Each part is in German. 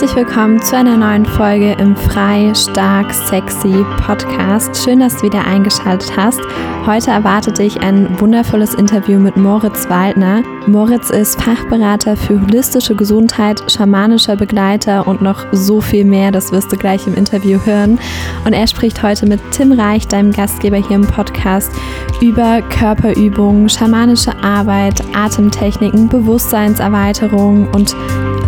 Herzlich willkommen zu einer neuen Folge im Frei, Stark, Sexy Podcast. Schön, dass du wieder eingeschaltet hast. Heute erwartet dich ein wundervolles Interview mit Moritz Waldner. Moritz ist Fachberater für holistische Gesundheit, schamanischer Begleiter und noch so viel mehr. Das wirst du gleich im Interview hören. Und er spricht heute mit Tim Reich, deinem Gastgeber hier im Podcast, über Körperübungen, schamanische Arbeit, Atemtechniken, Bewusstseinserweiterung und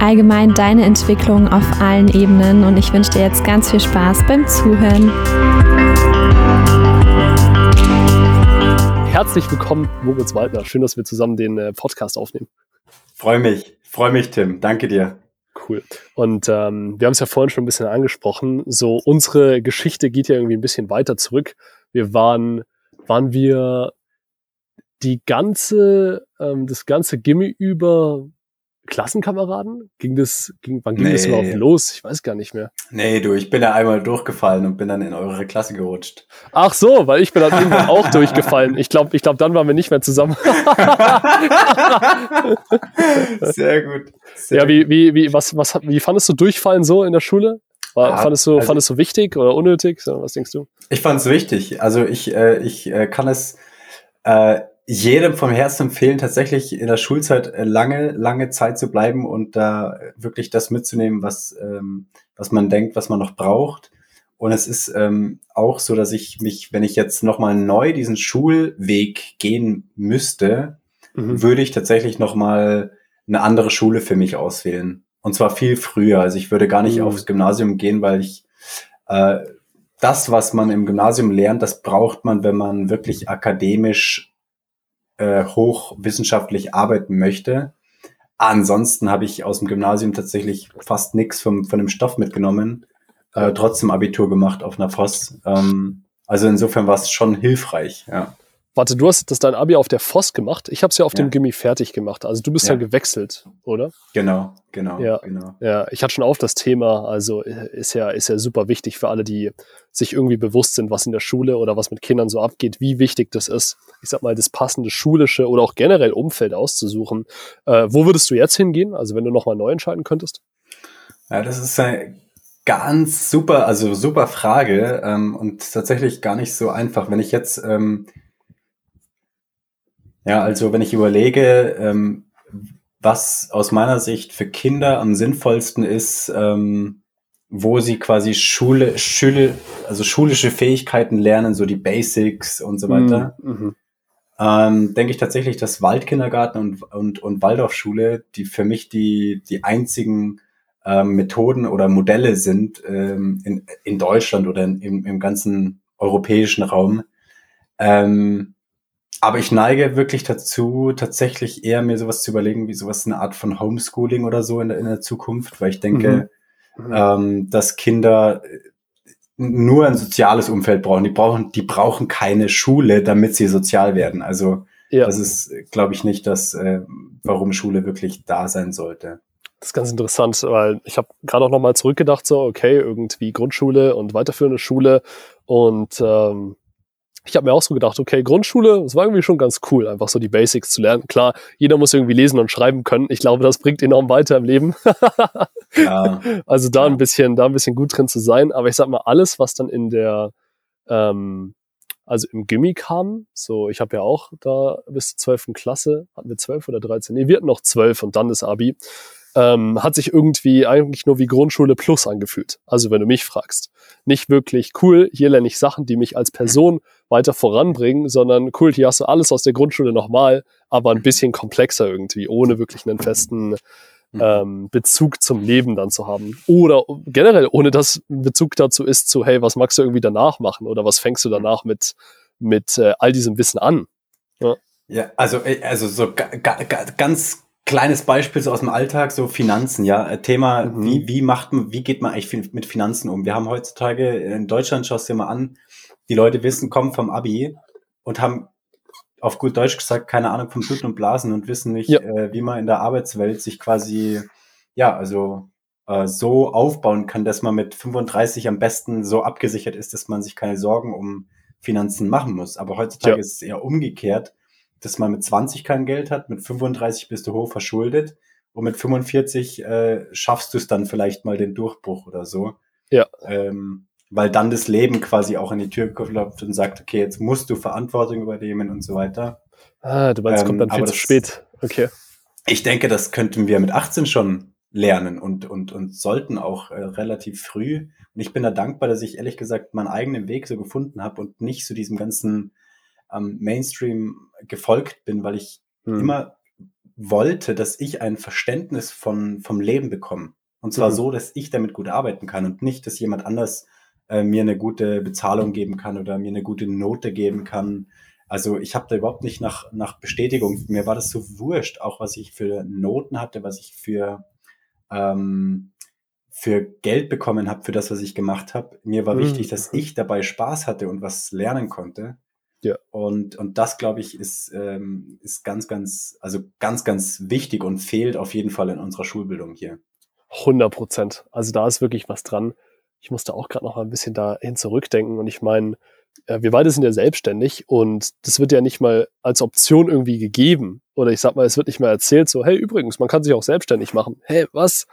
allgemein deine Entwicklung auf allen Ebenen. Und ich wünsche dir jetzt ganz viel Spaß beim Zuhören. Herzlich willkommen, Moritz Waldner. Schön, dass wir zusammen den äh, Podcast aufnehmen. Freue mich, freue mich, Tim. Danke dir. Cool. Und ähm, wir haben es ja vorhin schon ein bisschen angesprochen. So, unsere Geschichte geht ja irgendwie ein bisschen weiter zurück. Wir waren, waren wir die ganze, ähm, das ganze Gimme über Klassenkameraden? Ging das, ging, wann ging nee. das überhaupt los? Ich weiß gar nicht mehr. Nee, du, ich bin ja einmal durchgefallen und bin dann in eure Klasse gerutscht. Ach so, weil ich bin dann irgendwann auch durchgefallen. Ich glaube, ich glaub, dann waren wir nicht mehr zusammen. Sehr gut. Sehr ja, wie, wie, wie, was, was, wie fandest du Durchfallen so in der Schule? War, ja, fandest, du, also, fandest du wichtig oder unnötig? Was denkst du? Ich fand es wichtig. Also ich, äh, ich äh, kann es äh, jedem vom Herzen empfehlen, tatsächlich in der Schulzeit äh, lange, lange Zeit zu bleiben und da wirklich das mitzunehmen, was, ähm, was man denkt, was man noch braucht. Und es ist ähm, auch so, dass ich mich, wenn ich jetzt nochmal neu diesen Schulweg gehen müsste, mhm. würde ich tatsächlich nochmal eine andere Schule für mich auswählen. Und zwar viel früher. Also ich würde gar nicht mhm. aufs Gymnasium gehen, weil ich äh, das, was man im Gymnasium lernt, das braucht man, wenn man wirklich akademisch äh, hochwissenschaftlich arbeiten möchte. Ansonsten habe ich aus dem Gymnasium tatsächlich fast nichts vom, von dem Stoff mitgenommen, äh, trotzdem Abitur gemacht auf einer FOS. Ähm, also insofern war es schon hilfreich, ja. Warte, du hast das dein Abi auf der FOS gemacht. Ich habe es ja auf ja. dem Gimmi fertig gemacht. Also du bist ja. ja gewechselt, oder? Genau, genau, ja. genau. Ja, ich hatte schon auf das Thema. Also ist ja, ist ja super wichtig für alle, die sich irgendwie bewusst sind, was in der Schule oder was mit Kindern so abgeht, wie wichtig das ist, ich sag mal, das passende schulische oder auch generell Umfeld auszusuchen. Äh, wo würdest du jetzt hingehen? Also wenn du nochmal neu entscheiden könntest? Ja, das ist eine ganz super, also super Frage ähm, und tatsächlich gar nicht so einfach. Wenn ich jetzt ähm, ja, also wenn ich überlege, ähm, was aus meiner Sicht für Kinder am sinnvollsten ist, ähm, wo sie quasi Schule, Schule, also schulische Fähigkeiten lernen, so die Basics und so weiter, mhm. mhm. ähm, denke ich tatsächlich, dass Waldkindergarten und, und, und Waldorfschule, die für mich die, die einzigen ähm, Methoden oder Modelle sind ähm, in, in Deutschland oder in, im, im ganzen europäischen Raum, ähm, aber ich neige wirklich dazu, tatsächlich eher mir sowas zu überlegen, wie sowas eine Art von Homeschooling oder so in der, in der Zukunft, weil ich denke, mhm. Mhm. Ähm, dass Kinder nur ein soziales Umfeld brauchen. Die brauchen, die brauchen keine Schule, damit sie sozial werden. Also ja. das ist, glaube ich, nicht das, äh, warum Schule wirklich da sein sollte. Das ist ganz interessant, weil ich habe gerade auch nochmal zurückgedacht, so, okay, irgendwie Grundschule und weiterführende Schule und ähm, ich habe mir auch so gedacht, okay, Grundschule, das war irgendwie schon ganz cool, einfach so die Basics zu lernen. Klar, jeder muss irgendwie lesen und schreiben können. Ich glaube, das bringt enorm weiter im Leben. ja. Also da ein bisschen, da ein bisschen gut drin zu sein. Aber ich sag mal, alles, was dann in der, ähm, also im Gimmi kam, so, ich habe ja auch da bis zur 12. Klasse, hatten wir 12 oder 13? Nee, wir hatten noch 12 und dann das Abi ähm, hat sich irgendwie eigentlich nur wie Grundschule Plus angefühlt. Also wenn du mich fragst. Nicht wirklich cool, hier lerne ich Sachen, die mich als Person weiter voranbringen, sondern cool, hier hast du alles aus der Grundschule nochmal, aber ein bisschen komplexer irgendwie, ohne wirklich einen festen mhm. ähm, Bezug zum Leben dann zu haben. Oder generell, ohne dass Bezug dazu ist zu, hey, was magst du irgendwie danach machen oder was fängst du danach mit, mit äh, all diesem Wissen an? Ja, ja also, äh, also so ganz kleines Beispiel so aus dem Alltag, so Finanzen, ja. Äh, Thema, mhm. wie, wie macht man, wie geht man eigentlich mit Finanzen um? Wir haben heutzutage in Deutschland, schaust dir mal an, die Leute wissen, kommen vom Abi und haben auf gut Deutsch gesagt keine Ahnung vom Bluten und Blasen und wissen nicht, ja. äh, wie man in der Arbeitswelt sich quasi, ja, also äh, so aufbauen kann, dass man mit 35 am besten so abgesichert ist, dass man sich keine Sorgen um Finanzen machen muss. Aber heutzutage ja. ist es eher umgekehrt dass man mit 20 kein Geld hat, mit 35 bist du hoch verschuldet und mit 45 äh, schaffst du es dann vielleicht mal den Durchbruch oder so. Ja. Ähm, weil dann das Leben quasi auch an die Tür klopft und sagt, okay, jetzt musst du Verantwortung übernehmen und so weiter. Ah, du meinst, ähm, kommt dann viel zu spät. Okay. Ich denke, das könnten wir mit 18 schon lernen und, und, und sollten auch äh, relativ früh. Und ich bin da dankbar, dass ich ehrlich gesagt meinen eigenen Weg so gefunden habe und nicht zu so diesem ganzen ähm, Mainstream gefolgt bin, weil ich hm. immer wollte, dass ich ein Verständnis von, vom Leben bekomme. Und zwar mhm. so, dass ich damit gut arbeiten kann und nicht, dass jemand anders äh, mir eine gute Bezahlung geben kann oder mir eine gute Note geben kann. Also ich habe da überhaupt nicht nach, nach Bestätigung. Mir war das so wurscht, auch was ich für Noten hatte, was ich für, ähm, für Geld bekommen habe für das, was ich gemacht habe. Mir war mhm. wichtig, dass ich dabei Spaß hatte und was lernen konnte. Ja. Und, und das, glaube ich, ist, ähm, ist ganz, ganz, also ganz, ganz wichtig und fehlt auf jeden Fall in unserer Schulbildung hier. 100 Prozent. Also da ist wirklich was dran. Ich musste auch gerade noch mal ein bisschen dahin zurückdenken und ich meine, äh, wir beide sind ja selbstständig und das wird ja nicht mal als Option irgendwie gegeben. Oder ich sag mal, es wird nicht mal erzählt, so, hey, übrigens, man kann sich auch selbstständig machen. Hey, was?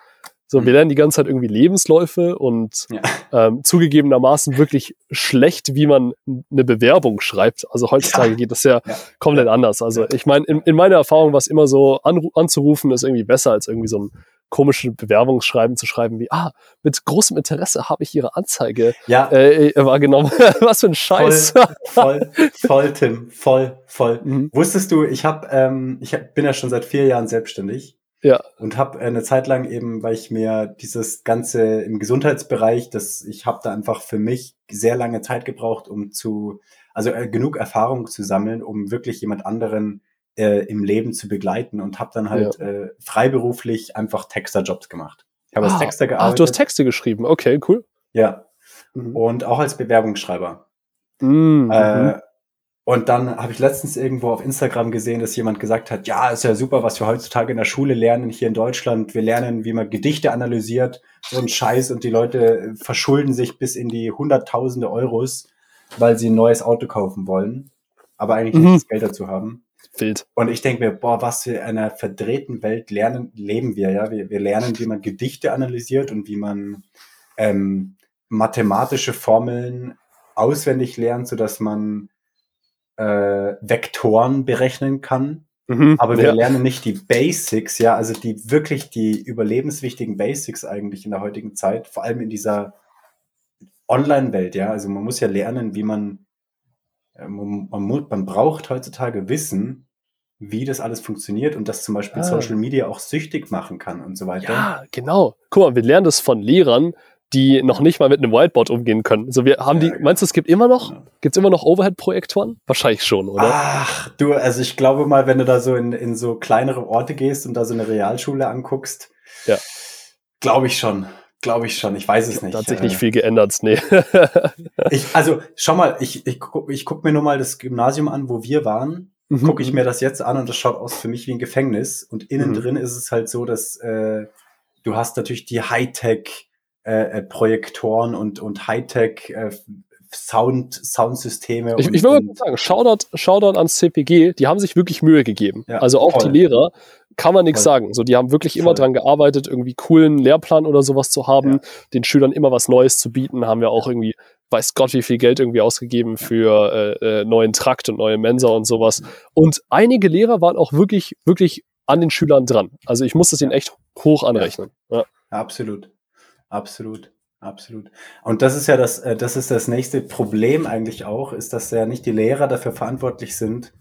So, wir mhm. lernen die ganze Zeit irgendwie Lebensläufe und ja. ähm, zugegebenermaßen wirklich schlecht, wie man eine Bewerbung schreibt. Also heutzutage ja. geht das ja, ja. komplett anders. Also ich meine, in, in, meiner Erfahrung war es immer so, anzurufen ist irgendwie besser als irgendwie so ein komisches Bewerbungsschreiben zu schreiben wie, ah, mit großem Interesse habe ich Ihre Anzeige ja. äh, wahrgenommen. Was für ein Scheiß. Voll, voll, voll Tim, voll, voll. Mhm. Wusstest du, ich habe, ähm, ich hab, bin ja schon seit vier Jahren selbstständig ja. Und habe eine Zeit lang eben, weil ich mir dieses Ganze im Gesundheitsbereich, das ich habe da einfach für mich sehr lange Zeit gebraucht, um zu, also äh, genug Erfahrung zu sammeln, um wirklich jemand anderen äh, im Leben zu begleiten und habe dann halt ja. äh, freiberuflich einfach Texterjobs gemacht. Ich habe ah, als Texter gearbeitet. Ach, du hast Texte geschrieben, okay, cool. Ja. Mhm. Und auch als Bewerbungsschreiber. Mhm. Äh, mhm. Und dann habe ich letztens irgendwo auf Instagram gesehen, dass jemand gesagt hat, ja, ist ja super, was wir heutzutage in der Schule lernen hier in Deutschland. Wir lernen, wie man Gedichte analysiert, so ein Scheiß und die Leute verschulden sich bis in die Hunderttausende Euros, weil sie ein neues Auto kaufen wollen, aber eigentlich mhm. nicht das Geld dazu haben. Wild. Und ich denke mir, boah, was für einer verdrehten Welt lernen, leben wir, ja. Wir, wir lernen, wie man Gedichte analysiert und wie man ähm, mathematische Formeln auswendig lernt, sodass man äh, Vektoren berechnen kann. Mhm, aber wir ja. lernen nicht die Basics, ja, also die wirklich die überlebenswichtigen Basics eigentlich in der heutigen Zeit, vor allem in dieser Online-Welt, ja. Also man muss ja lernen, wie man, äh, man, man, man braucht heutzutage Wissen, wie das alles funktioniert und dass zum Beispiel ah. Social Media auch süchtig machen kann und so weiter. Ja, genau. Guck mal, wir lernen das von Lehrern, die noch nicht mal mit einem Whiteboard umgehen können. So, wir haben die, meinst du, es gibt immer noch, gibt's immer noch Overhead-Projektoren? Wahrscheinlich schon, oder? Ach, du, also ich glaube mal, wenn du da so in, in so kleinere Orte gehst und da so eine Realschule anguckst, ja. glaube ich schon. Glaube ich schon, ich weiß es nicht. Da hat sich nicht äh. viel geändert, nee. ich, also, schau mal, ich, ich, guck, ich guck mir nur mal das Gymnasium an, wo wir waren. Mhm. Gucke ich mir das jetzt an und das schaut aus für mich wie ein Gefängnis. Und innen mhm. drin ist es halt so, dass äh, du hast natürlich die Hightech- äh, äh, Projektoren und, und Hightech äh, Sound, Soundsysteme. Ich, ich würde mal sagen, Shoutout, Shoutout ans CPG, die haben sich wirklich Mühe gegeben. Ja, also auch voll. die Lehrer, kann man nichts sagen. So, die haben wirklich voll. immer dran gearbeitet, irgendwie coolen Lehrplan oder sowas zu haben, ja. den Schülern immer was Neues zu bieten, haben wir auch irgendwie, weiß Gott, wie viel Geld irgendwie ausgegeben für äh, äh, neuen Trakt und neue Mensa und sowas. Und einige Lehrer waren auch wirklich, wirklich an den Schülern dran. Also ich muss das ihnen echt hoch anrechnen. Ja. Absolut. Absolut. Absolut. Und das ist ja das, äh, das ist das nächste Problem eigentlich auch, ist, dass ja nicht die Lehrer dafür verantwortlich sind.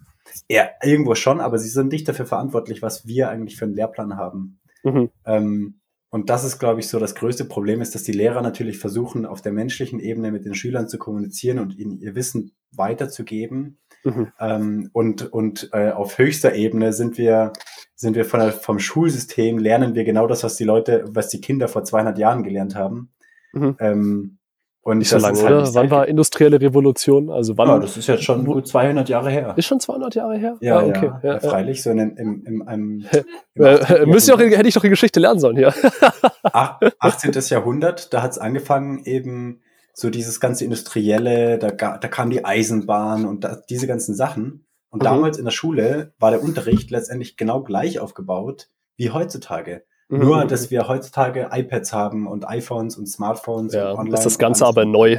Ja, irgendwo schon, aber sie sind nicht dafür verantwortlich, was wir eigentlich für einen Lehrplan haben. Mhm. Ähm, und das ist, glaube ich, so das größte Problem ist, dass die Lehrer natürlich versuchen, auf der menschlichen Ebene mit den Schülern zu kommunizieren und ihnen ihr Wissen weiterzugeben. Mhm. Ähm, und und äh, auf höchster Ebene sind wir, sind wir von der, vom Schulsystem, lernen wir genau das, was die Leute, was die Kinder vor 200 Jahren gelernt haben. Mhm. Ähm, und Nicht so lange, halt oder? Wann war industrielle Revolution? Also wann? Ja, das ist jetzt schon gut 200 Jahre her. Ist schon 200 Jahre her? Ja, ah, okay. Ja, ja, freilich, so in, in, in, in einem... Äh, müsste auch, hätte ich doch die Geschichte lernen sollen hier. 18. Jahrhundert, da hat es angefangen eben so dieses ganze Industrielle, da, da kam die Eisenbahn und da, diese ganzen Sachen. Und mhm. damals in der Schule war der Unterricht letztendlich genau gleich aufgebaut wie heutzutage. Mhm. Nur, dass wir heutzutage iPads haben und iPhones und Smartphones ja, und online. Ist das Ganze aber neu.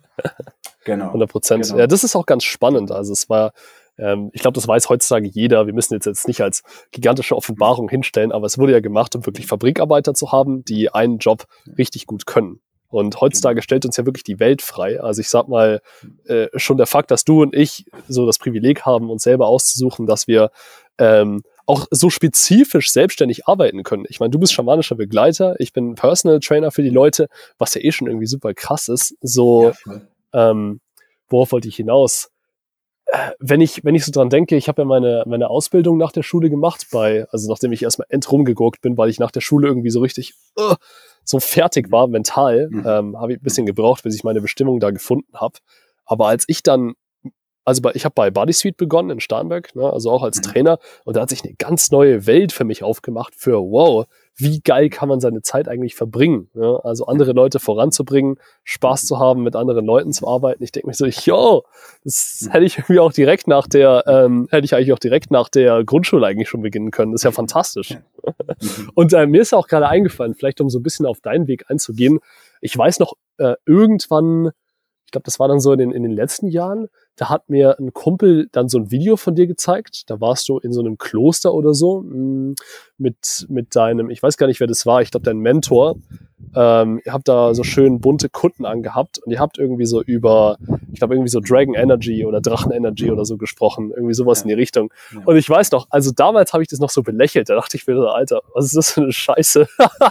genau. 100 Prozent. Genau. Ja, das ist auch ganz spannend. Also es war, ähm, ich glaube, das weiß heutzutage jeder. Wir müssen jetzt, jetzt nicht als gigantische Offenbarung hinstellen, aber es wurde ja gemacht, um wirklich Fabrikarbeiter zu haben, die einen Job richtig gut können. Und heutzutage stellt uns ja wirklich die Welt frei. Also ich sag mal, äh, schon der Fakt, dass du und ich so das Privileg haben, uns selber auszusuchen, dass wir ähm, auch so spezifisch selbstständig arbeiten können. Ich meine, du bist schamanischer Begleiter, ich bin Personal Trainer für die Leute, was ja eh schon irgendwie super krass ist. So, ja, ähm, worauf wollte ich hinaus? Wenn ich, wenn ich so dran denke, ich habe ja meine, meine Ausbildung nach der Schule gemacht, bei, also nachdem ich erstmal entrumgeguckt bin, weil ich nach der Schule irgendwie so richtig uh, so fertig war, mental, mhm. ähm, habe ich ein bisschen gebraucht, bis ich meine Bestimmung da gefunden habe. Aber als ich dann also bei, ich habe bei Bodysuite begonnen in Starnberg, ne, also auch als mhm. Trainer, und da hat sich eine ganz neue Welt für mich aufgemacht für, wow, wie geil kann man seine Zeit eigentlich verbringen? Ne? Also andere Leute voranzubringen, Spaß zu haben, mit anderen Leuten zu arbeiten. Ich denke mir so, yo, das mhm. hätte ich irgendwie auch direkt nach der, ähm, hätte ich eigentlich auch direkt nach der Grundschule eigentlich schon beginnen können. Das ist ja fantastisch. Mhm. Und äh, mir ist auch gerade eingefallen, vielleicht um so ein bisschen auf deinen Weg einzugehen. Ich weiß noch, äh, irgendwann, ich glaube, das war dann so in den, in den letzten Jahren, da hat mir ein Kumpel dann so ein Video von dir gezeigt. Da warst du in so einem Kloster oder so mm, mit, mit deinem, ich weiß gar nicht, wer das war, ich glaube, dein Mentor. Ähm, ihr habt da so schön bunte Kunden angehabt und ihr habt irgendwie so über, ich glaube, irgendwie so Dragon Energy oder Drachen Energy oder so gesprochen, irgendwie sowas ja. in die Richtung. Ja. Und ich weiß noch, also damals habe ich das noch so belächelt. Da dachte ich mir, Alter, was ist das für eine Scheiße?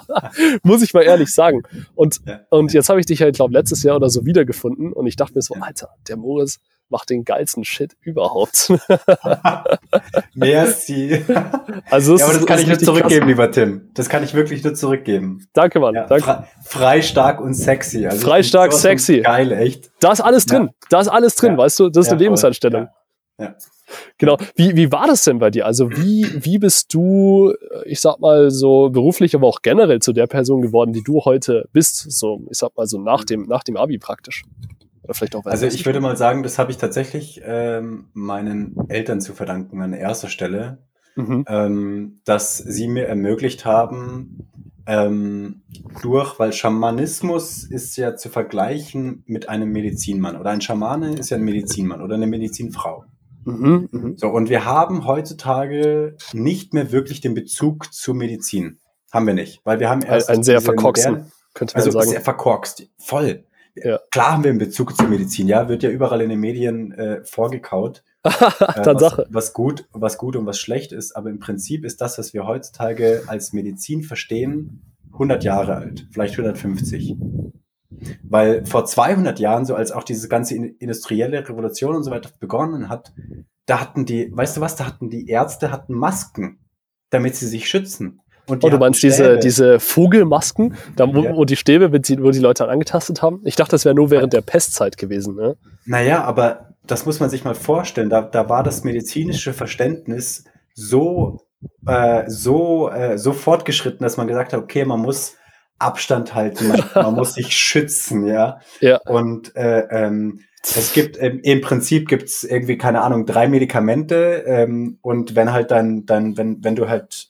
Muss ich mal ehrlich sagen. Und, ja. und jetzt habe ich dich halt, ich glaube, letztes Jahr oder so wiedergefunden und ich dachte mir so, Alter, der Moritz, macht den geilsten Shit überhaupt. Merci. Also ja, aber das kann ich nur zurückgeben, krass. lieber Tim. Das kann ich wirklich nur zurückgeben. Danke, Mann. Ja, danke. Frei, stark und sexy. Also frei, stark, sexy. Geil, echt. Da ist alles drin. Ja. Da ist alles drin, weißt du? Das ist eine Lebenseinstellung. Ja. Genau. Wie, wie war das denn bei dir? Also wie, wie bist du, ich sag mal so beruflich, aber auch generell zu der Person geworden, die du heute bist? So, ich sag mal so nach dem, nach dem Abi praktisch. Oder vielleicht auch Also ich würde mal sagen, das habe ich tatsächlich ähm, meinen Eltern zu verdanken an erster Stelle, mhm. ähm, dass sie mir ermöglicht haben, ähm, durch, weil Schamanismus ist ja zu vergleichen mit einem Medizinmann oder ein Schamane ist ja ein Medizinmann oder eine Medizinfrau. Mhm, mh. So, und wir haben heutzutage nicht mehr wirklich den Bezug zur Medizin. Haben wir nicht, weil wir haben erst. Ein, ein sehr verkorksten, könnte man also sagen. Sehr verkorkst, voll. Ja. Klar haben wir einen Bezug zur Medizin, ja, wird ja überall in den Medien äh, vorgekaut. äh, was, was, gut, was gut und was schlecht ist, aber im Prinzip ist das, was wir heutzutage als Medizin verstehen, 100 Jahre alt, vielleicht 150. Weil vor 200 Jahren, so als auch diese ganze industrielle Revolution und so weiter begonnen hat, da hatten die, weißt du was, da hatten die Ärzte hatten Masken, damit sie sich schützen. Und oh, du meinst diese, diese Vogelmasken, da, wo, ja. wo die Stäbe, wo die, die Leute angetastet haben? Ich dachte, das wäre nur während der Pestzeit gewesen. Ne? Naja, aber das muss man sich mal vorstellen. Da, da war das medizinische Verständnis so, äh, so, äh, so fortgeschritten, dass man gesagt hat, okay, man muss Abstand halten, man, man muss sich schützen, ja. ja. Und äh, ähm, es gibt im Prinzip gibt's irgendwie keine Ahnung drei Medikamente ähm, und wenn halt dann dann wenn wenn du halt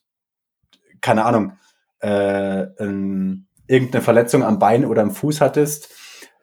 keine Ahnung, äh, ähm, irgendeine Verletzung am Bein oder am Fuß hattest,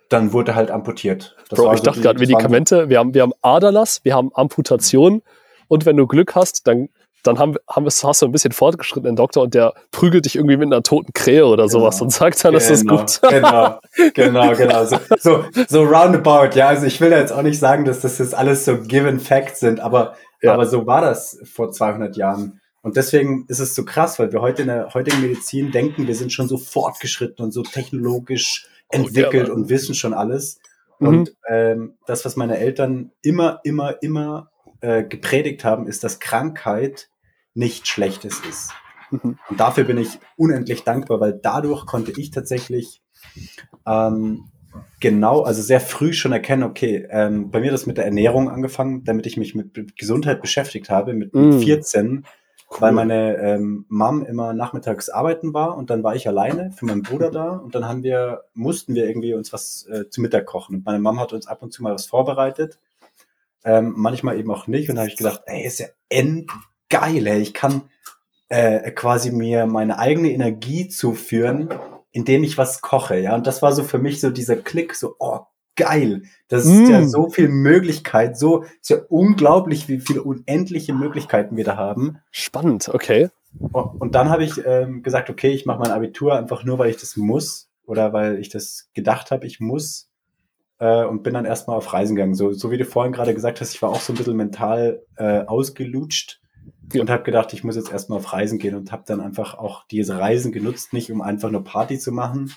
dann wurde halt amputiert. Das Bro, ich so dachte gerade Medikamente, wir haben, wir haben Aderlass, wir haben Amputation und wenn du Glück hast, dann, dann haben, haben, hast du ein bisschen fortgeschrittenen Doktor und der prügelt dich irgendwie mit einer toten Krähe oder genau. sowas und sagt dann, genau. das ist gut. genau, genau, genau. So, so, so roundabout, ja. Also ich will jetzt auch nicht sagen, dass das jetzt alles so given facts sind, aber, ja. aber so war das vor 200 Jahren. Und deswegen ist es so krass, weil wir heute in der heutigen Medizin denken, wir sind schon so fortgeschritten und so technologisch entwickelt oh, und wissen schon alles. Mhm. Und ähm, das, was meine Eltern immer, immer, immer äh, gepredigt haben, ist, dass Krankheit nicht Schlechtes ist. Mhm. Und dafür bin ich unendlich dankbar, weil dadurch konnte ich tatsächlich ähm, genau, also sehr früh schon erkennen, okay, ähm, bei mir hat das mit der Ernährung angefangen, damit ich mich mit Gesundheit beschäftigt habe. Mit, mit 14 mhm. Cool. Weil meine ähm, Mom immer nachmittags arbeiten war und dann war ich alleine für meinen Bruder da und dann haben wir, mussten wir irgendwie uns was äh, zu Mittag kochen. Und meine Mom hat uns ab und zu mal was vorbereitet. Ähm, manchmal eben auch nicht. Und da habe ich gedacht, ey, ist ja endgeil, ey. Ich kann, äh, quasi mir meine eigene Energie zuführen, indem ich was koche, ja. Und das war so für mich so dieser Klick, so, oh, geil. Das ist ja Mm. so viel Möglichkeit, so, ist ja unglaublich, wie viele unendliche Möglichkeiten wir da haben. Spannend, okay. Und dann habe ich ähm, gesagt, okay, ich mache mein Abitur einfach nur, weil ich das muss oder weil ich das gedacht habe, ich muss äh, und bin dann erstmal auf Reisen gegangen. So, so wie du vorhin gerade gesagt hast, ich war auch so ein bisschen mental äh, ausgelutscht Ja. und habe gedacht, ich muss jetzt erstmal auf Reisen gehen und habe dann einfach auch diese Reisen genutzt, nicht um einfach nur Party zu machen,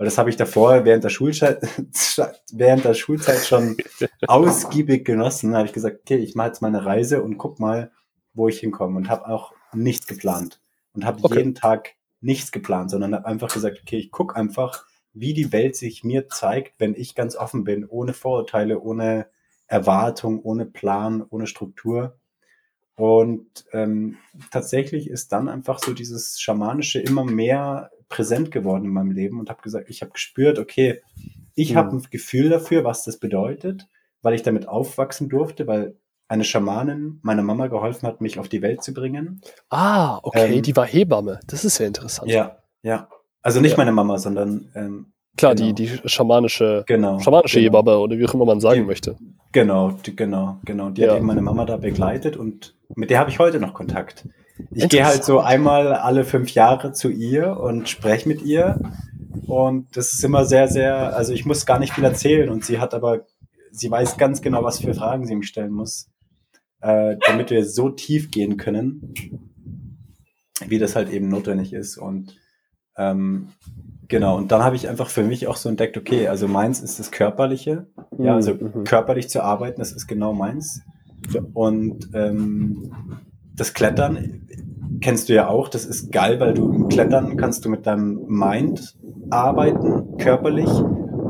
weil das habe ich davor während der Schulzeit, während der Schulzeit schon ausgiebig genossen. Da habe ich gesagt, okay, ich mache jetzt mal eine Reise und guck mal, wo ich hinkomme und habe auch nichts geplant und habe Okay. jeden Tag nichts geplant, sondern habe einfach gesagt, okay, ich guck einfach, wie die Welt sich mir zeigt, wenn ich ganz offen bin, ohne Vorurteile, ohne Erwartung, ohne Plan, ohne Struktur. Und ähm, tatsächlich ist dann einfach so dieses Schamanische immer mehr präsent geworden in meinem Leben und habe gesagt, ich habe gespürt, okay, ich Mhm. habe ein Gefühl dafür, was das bedeutet, weil ich damit aufwachsen durfte, weil eine Schamanin meiner Mama geholfen hat, mich auf die Welt zu bringen. Ah, okay, Ähm, die war Hebamme. Das ist ja interessant. Ja, ja. Also nicht Ja. meine Mama, sondern ähm, Klar, genau. die, die schamanische, genau. schamanische genau. Hebamme oder wie auch immer man sagen Die- möchte. Genau, die, genau, genau. Die Ja. hat eben meine Mama da begleitet und mit der habe ich heute noch Kontakt. Ich gehe halt so einmal alle fünf Jahre zu ihr und spreche mit ihr. Und das ist immer sehr, sehr, also ich muss gar nicht viel erzählen und sie hat aber, sie weiß ganz genau, was für Fragen sie mich stellen muss, äh, damit wir so tief gehen können, wie das halt eben notwendig ist. Und ähm, genau, und dann habe ich einfach für mich auch so entdeckt, okay, also meins ist das Körperliche, ja, also Mhm. körperlich zu arbeiten, das ist genau meins. Und ähm, das Klettern kennst du ja auch, das ist geil, weil du im Klettern kannst du mit deinem Mind arbeiten, körperlich.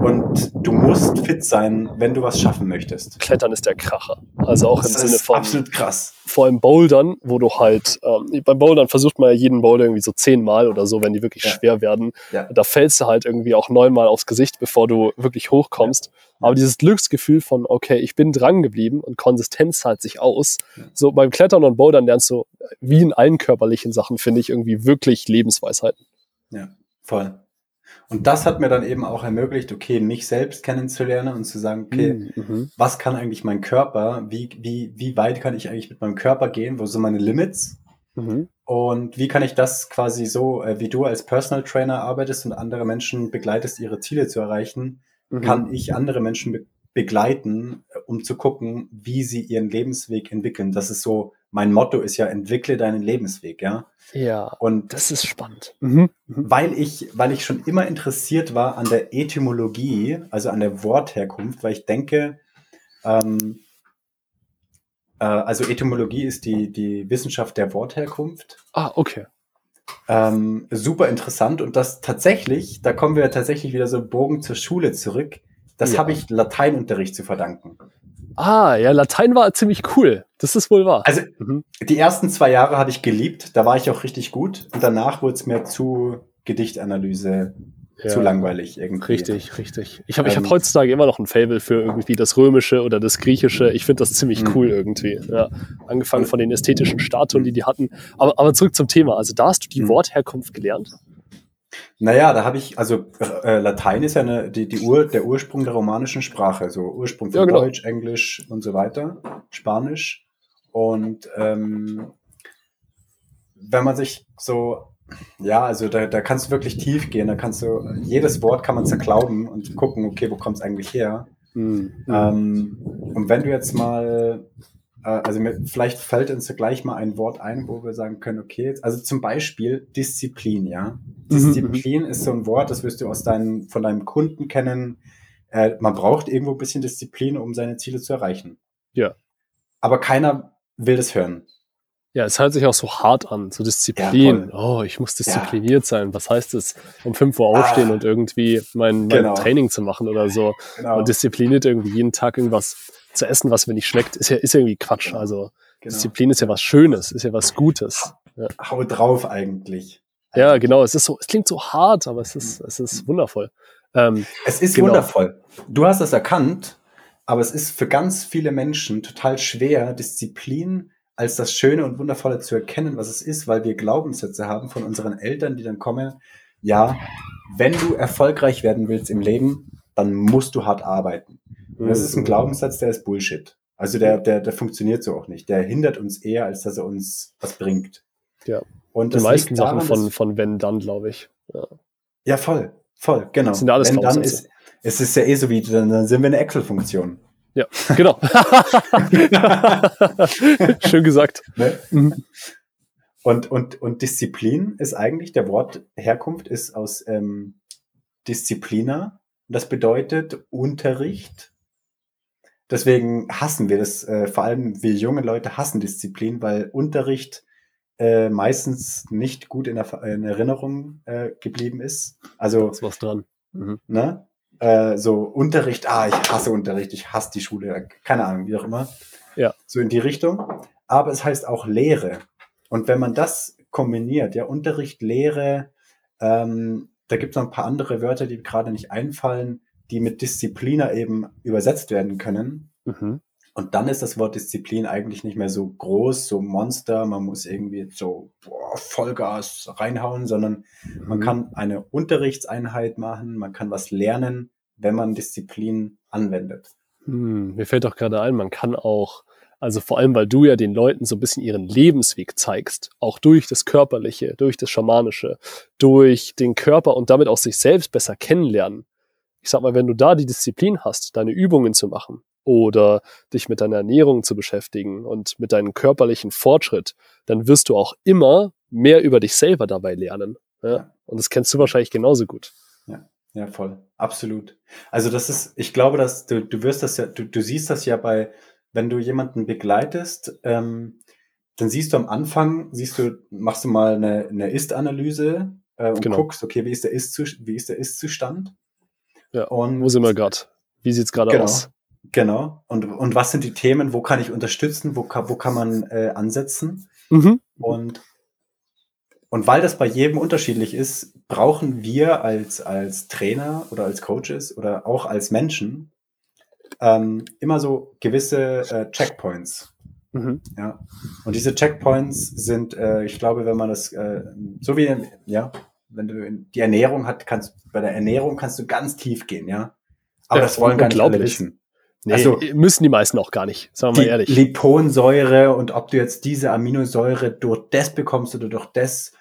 Und du musst fit sein, wenn du was schaffen möchtest. Klettern ist der Kracher. Also auch im Das Sinne ist von absolut krass. vor allem Bouldern, wo du halt, ähm, beim Bouldern versucht man ja jeden Boulder irgendwie so zehnmal oder so, wenn die wirklich Ja. schwer werden. Ja. Da fällst du halt irgendwie auch neunmal aufs Gesicht, bevor du wirklich hochkommst. Aber dieses Glücksgefühl von, okay, ich bin dran geblieben und Konsistenz zahlt sich aus. Ja. So beim Klettern und Bouldern lernst du, wie in allen körperlichen Sachen, finde ich, irgendwie wirklich Lebensweisheiten. Ja, voll. Und das hat mir dann eben auch ermöglicht, okay, mich selbst kennenzulernen und zu sagen, okay, Mhm. was kann eigentlich mein Körper? Wie, wie, wie weit kann ich eigentlich mit meinem Körper gehen? Wo sind meine Limits? Mhm. Und wie kann ich das quasi so, äh, wie du als Personal Trainer arbeitest und andere Menschen begleitest, ihre Ziele zu erreichen, Mhm. kann ich andere Menschen be begleiten, äh, um zu gucken, wie sie ihren Lebensweg entwickeln. Das ist so, mein Motto ist ja, entwickle deinen Lebensweg, ja. Ja, Und das ist spannend. Mhm. Mhm. weil ich, weil ich schon immer interessiert war an der Etymologie, also an der Wortherkunft, weil ich denke, ähm, äh, also Etymologie ist die, die Wissenschaft der Wortherkunft. Ah, okay. Ähm, super interessant und das tatsächlich, da kommen wir tatsächlich wieder so einen Bogen zur Schule zurück. Das Ja. habe ich Lateinunterricht zu verdanken. Ah, ja, Latein war ziemlich cool. Das ist wohl wahr. Also Mhm. die ersten zwei Jahre habe ich geliebt, da war ich auch richtig gut und danach wurde es mir zu Gedichtanalyse, zu Ja. langweilig irgendwie. Richtig, richtig. Ich habe ich hab Ähm, heutzutage immer noch ein Fable für irgendwie das Römische oder das Griechische. Ich finde das ziemlich Mhm. cool irgendwie. Ja. Angefangen von den ästhetischen Statuen, die die hatten. Aber, aber zurück zum Thema. Also da hast du die Mhm. Wortherkunft gelernt. Naja, da habe ich, also äh, Latein ist ja eine, die, die Ur, der Ursprung der romanischen Sprache, so Ursprung von Ja, genau. Deutsch, Englisch und so weiter, Spanisch. Und ähm, wenn man sich so, ja, also da, da kannst du wirklich tief gehen, da kannst du, jedes Wort kann man zerklauben und gucken, okay, wo kommt es eigentlich her? Mhm. Ähm, und wenn du jetzt mal, also mir, vielleicht fällt uns ja gleich mal ein Wort ein, wo wir sagen können, okay, jetzt- also zum Beispiel Disziplin, ja. Mhm, Disziplin ist so ein Wort, das wirst du aus deinen, von deinem Kunden kennen. Äh, man braucht irgendwo ein bisschen Disziplin, um seine Ziele zu erreichen. Ja. Aber keiner will das hören. Ja, es hört sich auch so hart an, so Disziplin. Ja, oh, ich muss diszipliniert sein. Was heißt es? Um 5 Uhr aufstehen Ah. und irgendwie mein, mein Genau. Training zu machen oder so. Genau. Und diszipliniert irgendwie jeden Tag irgendwas zu essen, was mir nicht schmeckt, ist ja, ist irgendwie Quatsch. Also genau. Disziplin ist ja was Schönes, ist ja was Gutes. Ja. Hau drauf eigentlich. Ja, genau. Es ist so, es klingt so hart, aber es ist, es ist wundervoll. Ähm, Es ist Genau. wundervoll. Du hast es erkannt, aber es ist für ganz viele Menschen total schwer, Disziplin als das Schöne und Wundervolle zu erkennen, was es ist, weil wir Glaubenssätze haben von unseren Eltern, die dann kommen, ja, wenn du erfolgreich werden willst im Leben, dann musst du hart arbeiten. Das ist ein Glaubenssatz, der ist Bullshit. Also der, der, der funktioniert so auch nicht. Der hindert uns eher, als dass er uns was bringt. Ja. Und Die meisten daran, Sachen von, von wenn dann, glaube ich. Ja. ja, voll, voll, genau. Das sind alles Wenn dann ist, es ist ja eh so wie, dann, dann sind wir eine Excel-Funktion. Ja, genau. Schön gesagt. Ne? Mhm. Und, und, und Disziplin ist eigentlich, der Wortherkunft ist aus ähm, Disziplina. Das bedeutet Unterricht. Deswegen hassen wir das, äh, vor allem wir junge Leute hassen Disziplin, weil Unterricht äh, meistens nicht gut in, der, in Erinnerung äh, geblieben ist. Also ist was dran. Mhm. ne? Äh, so Unterricht, ah, ich hasse Unterricht, ich hasse die Schule, keine Ahnung, wie auch immer. Ja. So in die Richtung. Aber es heißt auch Lehre. Und wenn man das kombiniert, ja, Unterricht, Lehre, ähm, da gibt es noch ein paar andere Wörter, die gerade nicht einfallen, die mit Diszipliner eben übersetzt werden können. Mhm. Und dann ist das Wort Disziplin eigentlich nicht mehr so groß, so Monster, man muss irgendwie so boah, Vollgas reinhauen, sondern man Mhm. kann eine Unterrichtseinheit machen, man kann was lernen, wenn man Disziplin anwendet. Hm, mir fällt doch gerade ein, man kann auch, also vor allem, weil du ja den Leuten so ein bisschen ihren Lebensweg zeigst, auch durch das Körperliche, durch das Schamanische, durch den Körper und damit auch sich selbst besser kennenlernen. Ich sag mal, wenn du da die Disziplin hast, deine Übungen zu machen oder dich mit deiner Ernährung zu beschäftigen und mit deinem körperlichen Fortschritt, dann wirst du auch immer mehr über dich selber dabei lernen. Ja? Ja. Und das kennst du wahrscheinlich genauso gut. Ja, voll. Absolut. Also das ist, ich glaube, dass du, du wirst das ja, du, du siehst das ja bei, wenn du jemanden begleitest, ähm, dann siehst du am Anfang, siehst du, machst du mal eine, eine Ist-Analyse äh, und Genau. guckst, okay, wie ist der Ist-Zustand, wie ist der Ist-Zustand? Ja, Und Wo sind wir gerade? Wie sieht's gerade Genau. aus? Genau. Und, und was sind die Themen? Wo kann ich unterstützen? Wo kann, wo kann man äh, ansetzen? Mhm. Und, und weil das bei jedem unterschiedlich ist, brauchen wir als, als Trainer oder als Coaches oder auch als Menschen ähm, immer so gewisse äh, Checkpoints. Mhm. Ja. Und diese Checkpoints sind, äh, ich glaube, wenn man das, äh, so wie, ja, wenn du die Ernährung hat, kannst bei der Ernährung kannst du ganz tief gehen, ja. Aber Ja, das wollen gar nicht alle wissen. Nee, Also- müssen die meisten auch gar nicht, sagen wir die mal ehrlich. Liponsäure und ob du jetzt diese Aminosäure durch das bekommst oder durch das,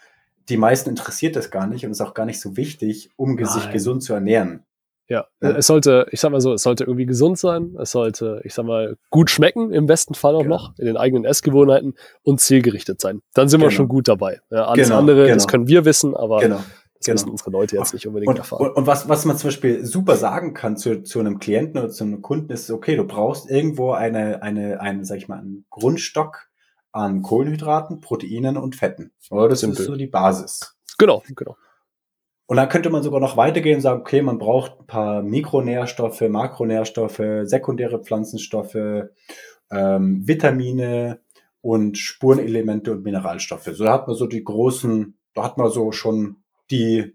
die meisten interessiert das gar nicht und ist auch gar nicht so wichtig, um ge- sich Nein. gesund zu ernähren. Ja, Ja. es sollte, ich sag mal so, es sollte irgendwie gesund sein, es sollte, ich sag mal, gut schmecken, im besten Fall auch Genau. noch, in den eigenen Essgewohnheiten und zielgerichtet sein. Dann sind wir Genau. schon gut dabei. Ja, alles Genau, andere, das genau. können wir wissen, aber Genau. das genau. müssen unsere Leute jetzt nicht unbedingt Und, erfahren. und, und was, was man zum Beispiel super sagen kann zu, zu einem Klienten oder zu einem Kunden ist, okay, du brauchst irgendwo eine, eine, einen, sag ich mal, einen Grundstock an Kohlenhydraten, Proteinen und Fetten. Oder das Simpel. ist so die Basis. genau, genau. Und dann könnte man sogar noch weitergehen und sagen, okay, man braucht ein paar Mikronährstoffe, Makronährstoffe, sekundäre Pflanzenstoffe, ähm, Vitamine und Spurenelemente und Mineralstoffe. So da hat man so die großen, da hat man so schon die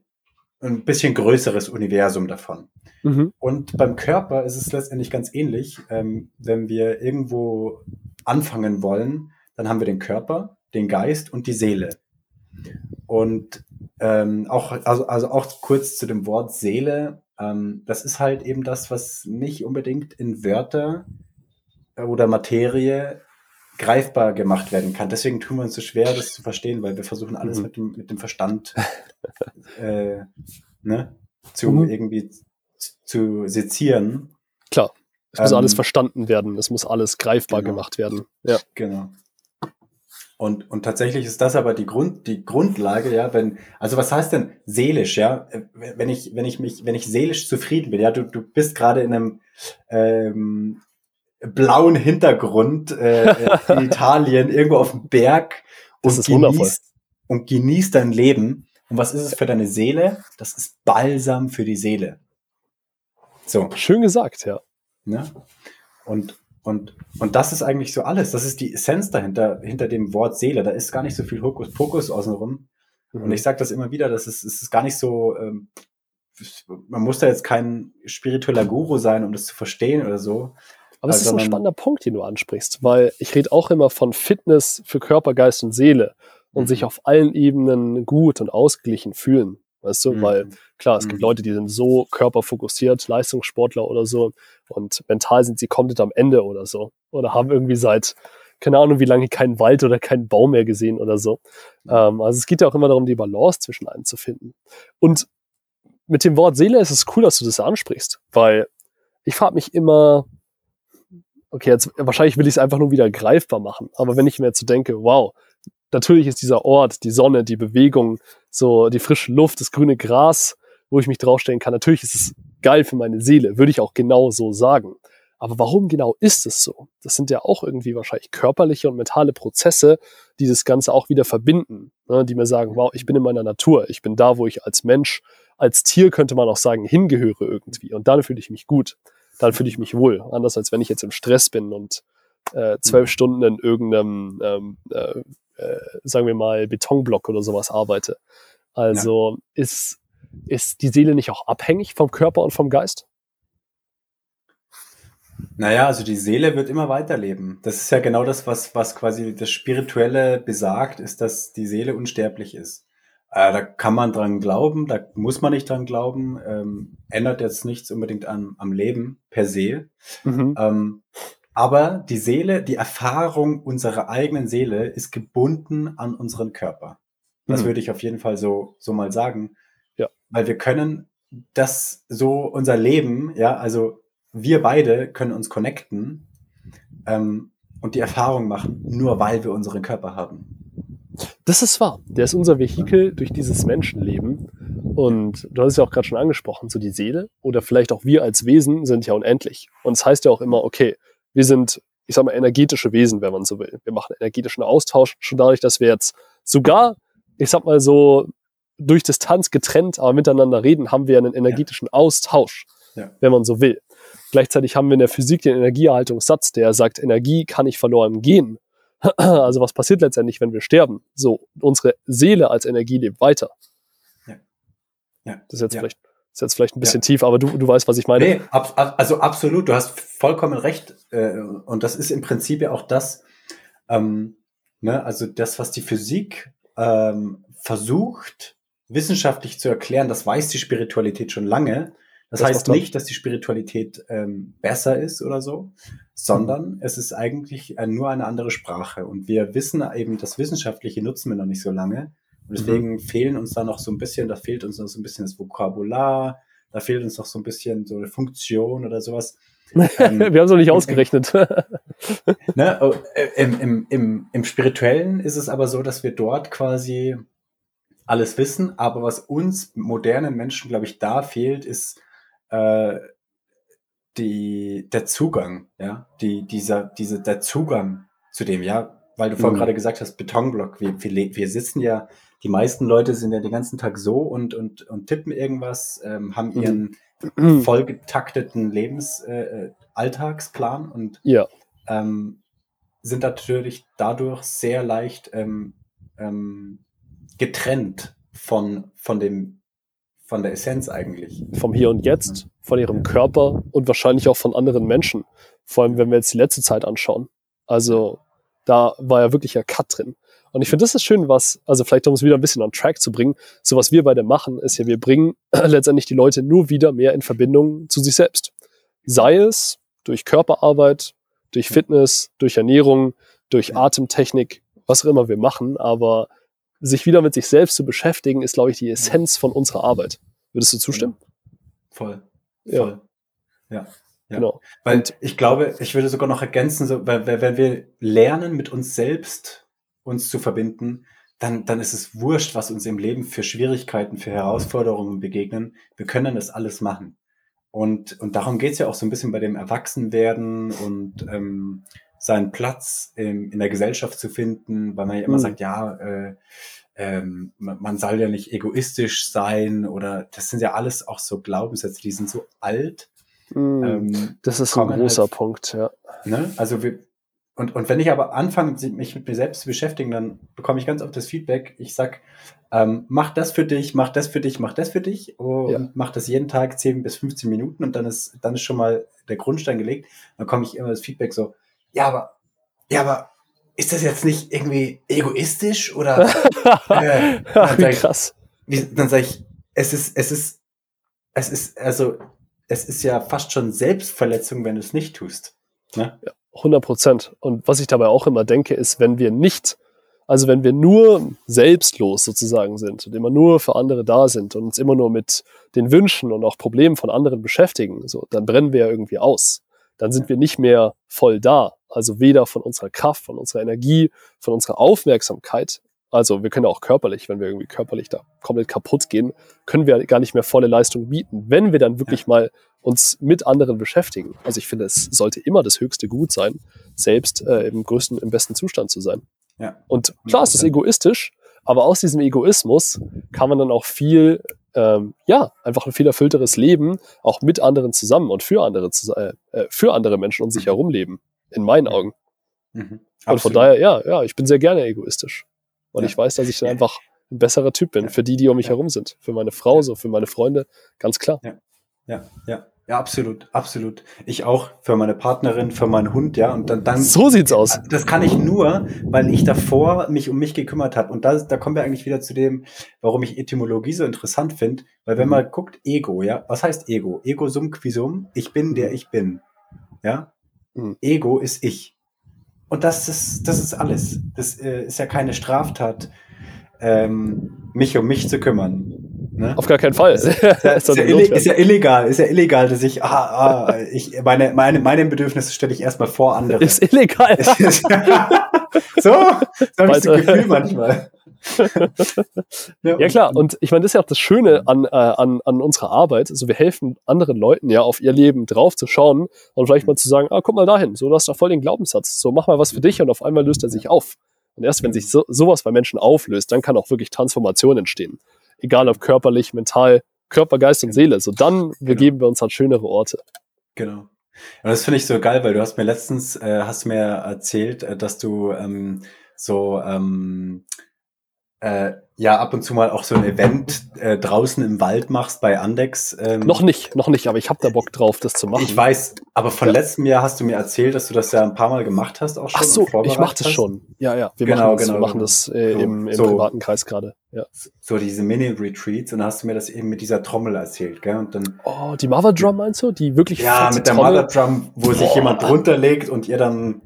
ein bisschen größeres Universum davon. Mhm. Und beim Körper ist es letztendlich ganz ähnlich. Ähm, wenn wir irgendwo anfangen wollen, dann haben wir den Körper, den Geist und die Seele. Und ähm, auch, also, also auch kurz zu dem Wort Seele, ähm, das ist halt eben das, was nicht unbedingt in Wörter äh, oder Materie greifbar gemacht werden kann. Deswegen tun wir uns so schwer, das zu verstehen, weil wir versuchen alles Mhm. mit, dem, mit dem Verstand äh, ne, zu Mhm. irgendwie zu sezieren. Klar. Es muss Ähm, alles verstanden werden, es muss alles greifbar genau. gemacht werden. Ja. Genau. Und, und tatsächlich ist das aber die Grund, die Grundlage, ja, wenn, also was heißt denn seelisch, ja? Äh, Wenn ich, wenn ich mich, wenn ich seelisch zufrieden bin, ja, du, du bist gerade in einem ähm, blauen Hintergrund äh, äh, in Italien, irgendwo auf dem Berg Das und wundervoll. genießt, und genießt dein Leben. Und was ist es für deine Seele? Das ist Balsam für die Seele. So. Schön gesagt, ja. Ne? Und, und, und das ist eigentlich so alles. Das ist die Essenz dahinter, hinter dem Wort Seele. Da ist gar nicht so viel Hokuspokus außenrum. Mhm. Und ich sage das immer wieder, das ist, es ist gar nicht so, ähm, man muss da jetzt kein spiritueller Guru sein, um das zu verstehen oder so. Aber es ist ein spannender Punkt, den du ansprichst, weil ich rede auch immer von Fitness für Körper, Geist und Seele und mhm. sich auf allen Ebenen gut und ausgeglichen fühlen. Weißt du, mhm. weil klar, es mhm. gibt Leute, die sind so körperfokussiert, Leistungssportler oder so und mental sind sie komplett am Ende oder so oder haben irgendwie seit keine Ahnung, wie lange keinen Wald oder keinen Baum mehr gesehen oder so. Ähm, also es geht ja auch immer darum, die Balance zwischen allen zu finden. Und mit dem Wort Seele ist es cool, dass du das ansprichst, weil ich frage mich immer, okay, jetzt wahrscheinlich will ich es einfach nur wieder greifbar machen, aber wenn ich mir jetzt so denke, wow, natürlich ist dieser Ort, die Sonne, die Bewegung, so die frische Luft, das grüne Gras, wo ich mich draufstellen kann, natürlich ist es geil für meine Seele, würde ich auch genau so sagen. Aber warum genau ist es so? Das sind ja auch irgendwie wahrscheinlich körperliche und mentale Prozesse, die das Ganze auch wieder verbinden, ne, die mir sagen, wow, ich bin in meiner Natur, ich bin da, wo ich als Mensch, als Tier könnte man auch sagen, hingehöre irgendwie. Und dann fühle ich mich gut dann fühle ich mich wohl. Anders als wenn ich jetzt im Stress bin und äh, zwölf mhm. Stunden in irgendeinem, ähm, äh, äh, sagen wir mal, Betonblock oder sowas arbeite. Also ja. ist, ist die Seele nicht auch abhängig vom Körper und vom Geist? Naja, also die Seele wird immer weiterleben. Das ist ja genau das, was, was quasi das Spirituelle besagt, ist, dass die Seele unsterblich ist. Äh, da kann man dran glauben, da muss man nicht dran glauben. Ähm, ändert jetzt nichts unbedingt an, am Leben per se. Mhm. Ähm, aber die Seele, die Erfahrung unserer eigenen Seele ist gebunden an unseren Körper. Das mhm. würde ich auf jeden Fall so, so mal sagen. Ja. Weil wir können das so, unser Leben, ja, also wir beide können uns connecten ähm, und die Erfahrung machen, nur weil wir unseren Körper haben. Das ist wahr. Der ist unser Vehikel durch dieses Menschenleben. Und du hast es ja auch gerade schon angesprochen, so die Seele oder vielleicht auch wir als Wesen sind ja unendlich. Und es das heißt ja auch immer, okay, wir sind, ich sag mal, energetische Wesen, wenn man so will. Wir machen energetischen Austausch, schon dadurch, dass wir jetzt sogar, ich sag mal so, durch Distanz getrennt, aber miteinander reden, haben wir einen energetischen Austausch, ja. wenn man so will. Gleichzeitig haben wir in der Physik den Energieerhaltungssatz, der sagt, Energie kann nicht verloren gehen. Also was passiert letztendlich, wenn wir sterben? So, unsere Seele als Energie lebt weiter. Ja. ja. Das ist jetzt ja. vielleicht ist jetzt vielleicht ein bisschen ja. tief, aber du, du weißt, was ich meine. Nee, ab, ab, also absolut, du hast vollkommen recht. Äh, und das ist im Prinzip ja auch das, ähm, ne, also das, was die Physik ähm, versucht, wissenschaftlich zu erklären, das weiß die Spiritualität schon lange. Das, das heißt nicht, dass die Spiritualität ähm, besser ist oder so, sondern mhm. es ist eigentlich äh, nur eine andere Sprache. Und wir wissen eben, das Wissenschaftliche nutzen wir noch nicht so lange. Und deswegen mhm. fehlen uns da noch so ein bisschen, da fehlt uns noch so ein bisschen das Vokabular, da fehlt uns noch so ein bisschen so eine Funktion oder sowas. Ähm, wir haben es noch nicht ausgerechnet. ne, oh, im, im, im, Im Spirituellen ist es aber so, dass wir dort quasi alles wissen, aber was uns modernen Menschen, glaube ich, da fehlt, ist äh, die, der Zugang, ja, die, dieser, diese, der Zugang zu dem, ja, weil du vorhin mhm. gerade gesagt hast, Betonblock, wir, wir, wir sitzen ja, die meisten Leute sind ja den ganzen Tag so und, und, und tippen irgendwas, ähm, haben mhm. ihren mhm. vollgetakteten Lebensalltagsplan äh, und ja. ähm, sind natürlich dadurch sehr leicht ähm, ähm, getrennt von, von dem von der Essenz eigentlich. Vom Hier und Jetzt, von ihrem Körper und wahrscheinlich auch von anderen Menschen. Vor allem, wenn wir jetzt die letzte Zeit anschauen. Also da war ja wirklich ein Cut drin. Und ich finde, das ist schön, was, also vielleicht um es wieder ein bisschen on track zu bringen, so was wir beide machen, ist ja, wir bringen letztendlich die Leute nur wieder mehr in Verbindung zu sich selbst. Sei es durch Körperarbeit, durch Fitness, durch Ernährung, durch Atemtechnik, was auch immer wir machen, aber sich wieder mit sich selbst zu beschäftigen, ist, glaube ich, die Essenz von unserer Arbeit. Würdest du zustimmen? Voll. Voll. Ja. ja. Ja. Genau. Weil und, ich glaube, ich würde sogar noch ergänzen, so, weil, wenn wir lernen, mit uns selbst uns zu verbinden, dann, dann ist es wurscht, was uns im Leben für Schwierigkeiten, für Herausforderungen begegnen. Wir können das alles machen. Und, und darum geht's ja auch so ein bisschen bei dem Erwachsenwerden und ähm, seinen Platz in, in der Gesellschaft zu finden, weil man ja immer mhm. sagt, ja, äh, ähm, man soll ja nicht egoistisch sein oder das sind ja alles auch so Glaubenssätze, die sind so alt. Mhm. Ähm, das ist ein großer halt, Punkt, ja. Ne? Also wir, und, und wenn ich aber anfange, mich mit mir selbst zu beschäftigen, dann bekomme ich ganz oft das Feedback, ich sag, ähm, mach das für dich, mach das für dich, mach das für dich und ja. mach das jeden Tag 10 bis 15 Minuten und dann ist, dann ist schon mal der Grundstein gelegt. Dann komme ich immer das Feedback so, ja, aber, ja, aber ist das jetzt nicht irgendwie egoistisch oder äh, Ach, wie krass. Wie, dann sage ich, es ist, es ist, es ist, also, es ist ja fast schon Selbstverletzung, wenn du es nicht tust. Ne? Ja, 100 Prozent. Und was ich dabei auch immer denke, ist, wenn wir nicht, also wenn wir nur selbstlos sozusagen sind und immer nur für andere da sind und uns immer nur mit den Wünschen und auch Problemen von anderen beschäftigen, so, dann brennen wir ja irgendwie aus. Dann sind wir nicht mehr voll da. Also weder von unserer Kraft, von unserer Energie, von unserer Aufmerksamkeit also wir können auch körperlich, wenn wir irgendwie körperlich da komplett kaputt gehen, können wir gar nicht mehr volle Leistung bieten, wenn wir dann wirklich ja. mal uns mit anderen beschäftigen. Also ich finde, es sollte immer das höchste Gut sein, selbst äh, im größten, im besten Zustand zu sein. Ja. Und klar ist das egoistisch, aber aus diesem Egoismus kann man dann auch viel, ähm, ja, einfach ein viel erfüllteres Leben auch mit anderen zusammen und für andere, äh, äh, für andere Menschen um sich herum leben, in meinen Augen. Mhm. Und von daher, ja, ja, ich bin sehr gerne egoistisch weil ja. ich weiß, dass ich dann einfach ein besserer Typ bin für die, die um mich herum sind. Für meine Frau, so für meine Freunde, ganz klar. Ja, ja, ja. Ja, absolut, absolut. Ich auch für meine Partnerin, für meinen Hund, ja. Und dann, dann so sieht's aus. Das kann ich nur, weil ich davor mich um mich gekümmert habe. Und da, da kommen wir eigentlich wieder zu dem, warum ich Etymologie so interessant finde. Weil wenn mhm. man guckt, Ego, ja, was heißt Ego? Ego sum quisum, ich bin der ich bin. Ja. Mhm. Ego ist ich. Und das ist, das ist alles. Das äh, ist ja keine Straftat, ähm, mich um mich zu kümmern. Ne? Auf gar keinen Fall. Ist, ist, ja, ist, ja ist, ja, illegal, ist ja illegal, dass ich, ah, ah, ich meine, meine, meine Bedürfnisse stelle ich erstmal vor andere. Ist illegal. so, so habe ich das Gefühl manchmal. ja, klar. Und ich meine, das ist ja auch das Schöne an, äh, an, an unserer Arbeit. Also wir helfen anderen Leuten ja auf ihr Leben drauf zu schauen und vielleicht mal zu sagen, ah, guck mal dahin, so du hast doch voll den Glaubenssatz. So mach mal was für dich und auf einmal löst er sich auf. Und erst wenn sich so, sowas bei Menschen auflöst, dann kann auch wirklich Transformation entstehen. Egal ob körperlich, mental, Körper, Geist und genau. Seele. So dann begeben genau. wir uns an schönere Orte. Genau. Und das finde ich so geil, weil du hast mir letztens, äh, hast mir erzählt, äh, dass du ähm, so ähm, äh, ja ab und zu mal auch so ein Event äh, draußen im Wald machst bei Andex. Ähm, noch nicht, noch nicht, aber ich habe da Bock drauf, das zu machen. Ich weiß, aber von ja. letztem Jahr hast du mir erzählt, dass du das ja ein paar Mal gemacht hast auch schon. Ach so, ich mache das schon. Ja, ja, wir genau, machen das, genau, wir machen genau. das äh, so, im, im so, privaten Kreis gerade. Ja. So diese Mini-Retreats und dann hast du mir das eben mit dieser Trommel erzählt, gell? Und dann. Oh, die Mother Drum meinst du? Die wirklich Ja, mit der Trommel? Mother Drum, wo Boah. sich jemand drunter legt und ihr dann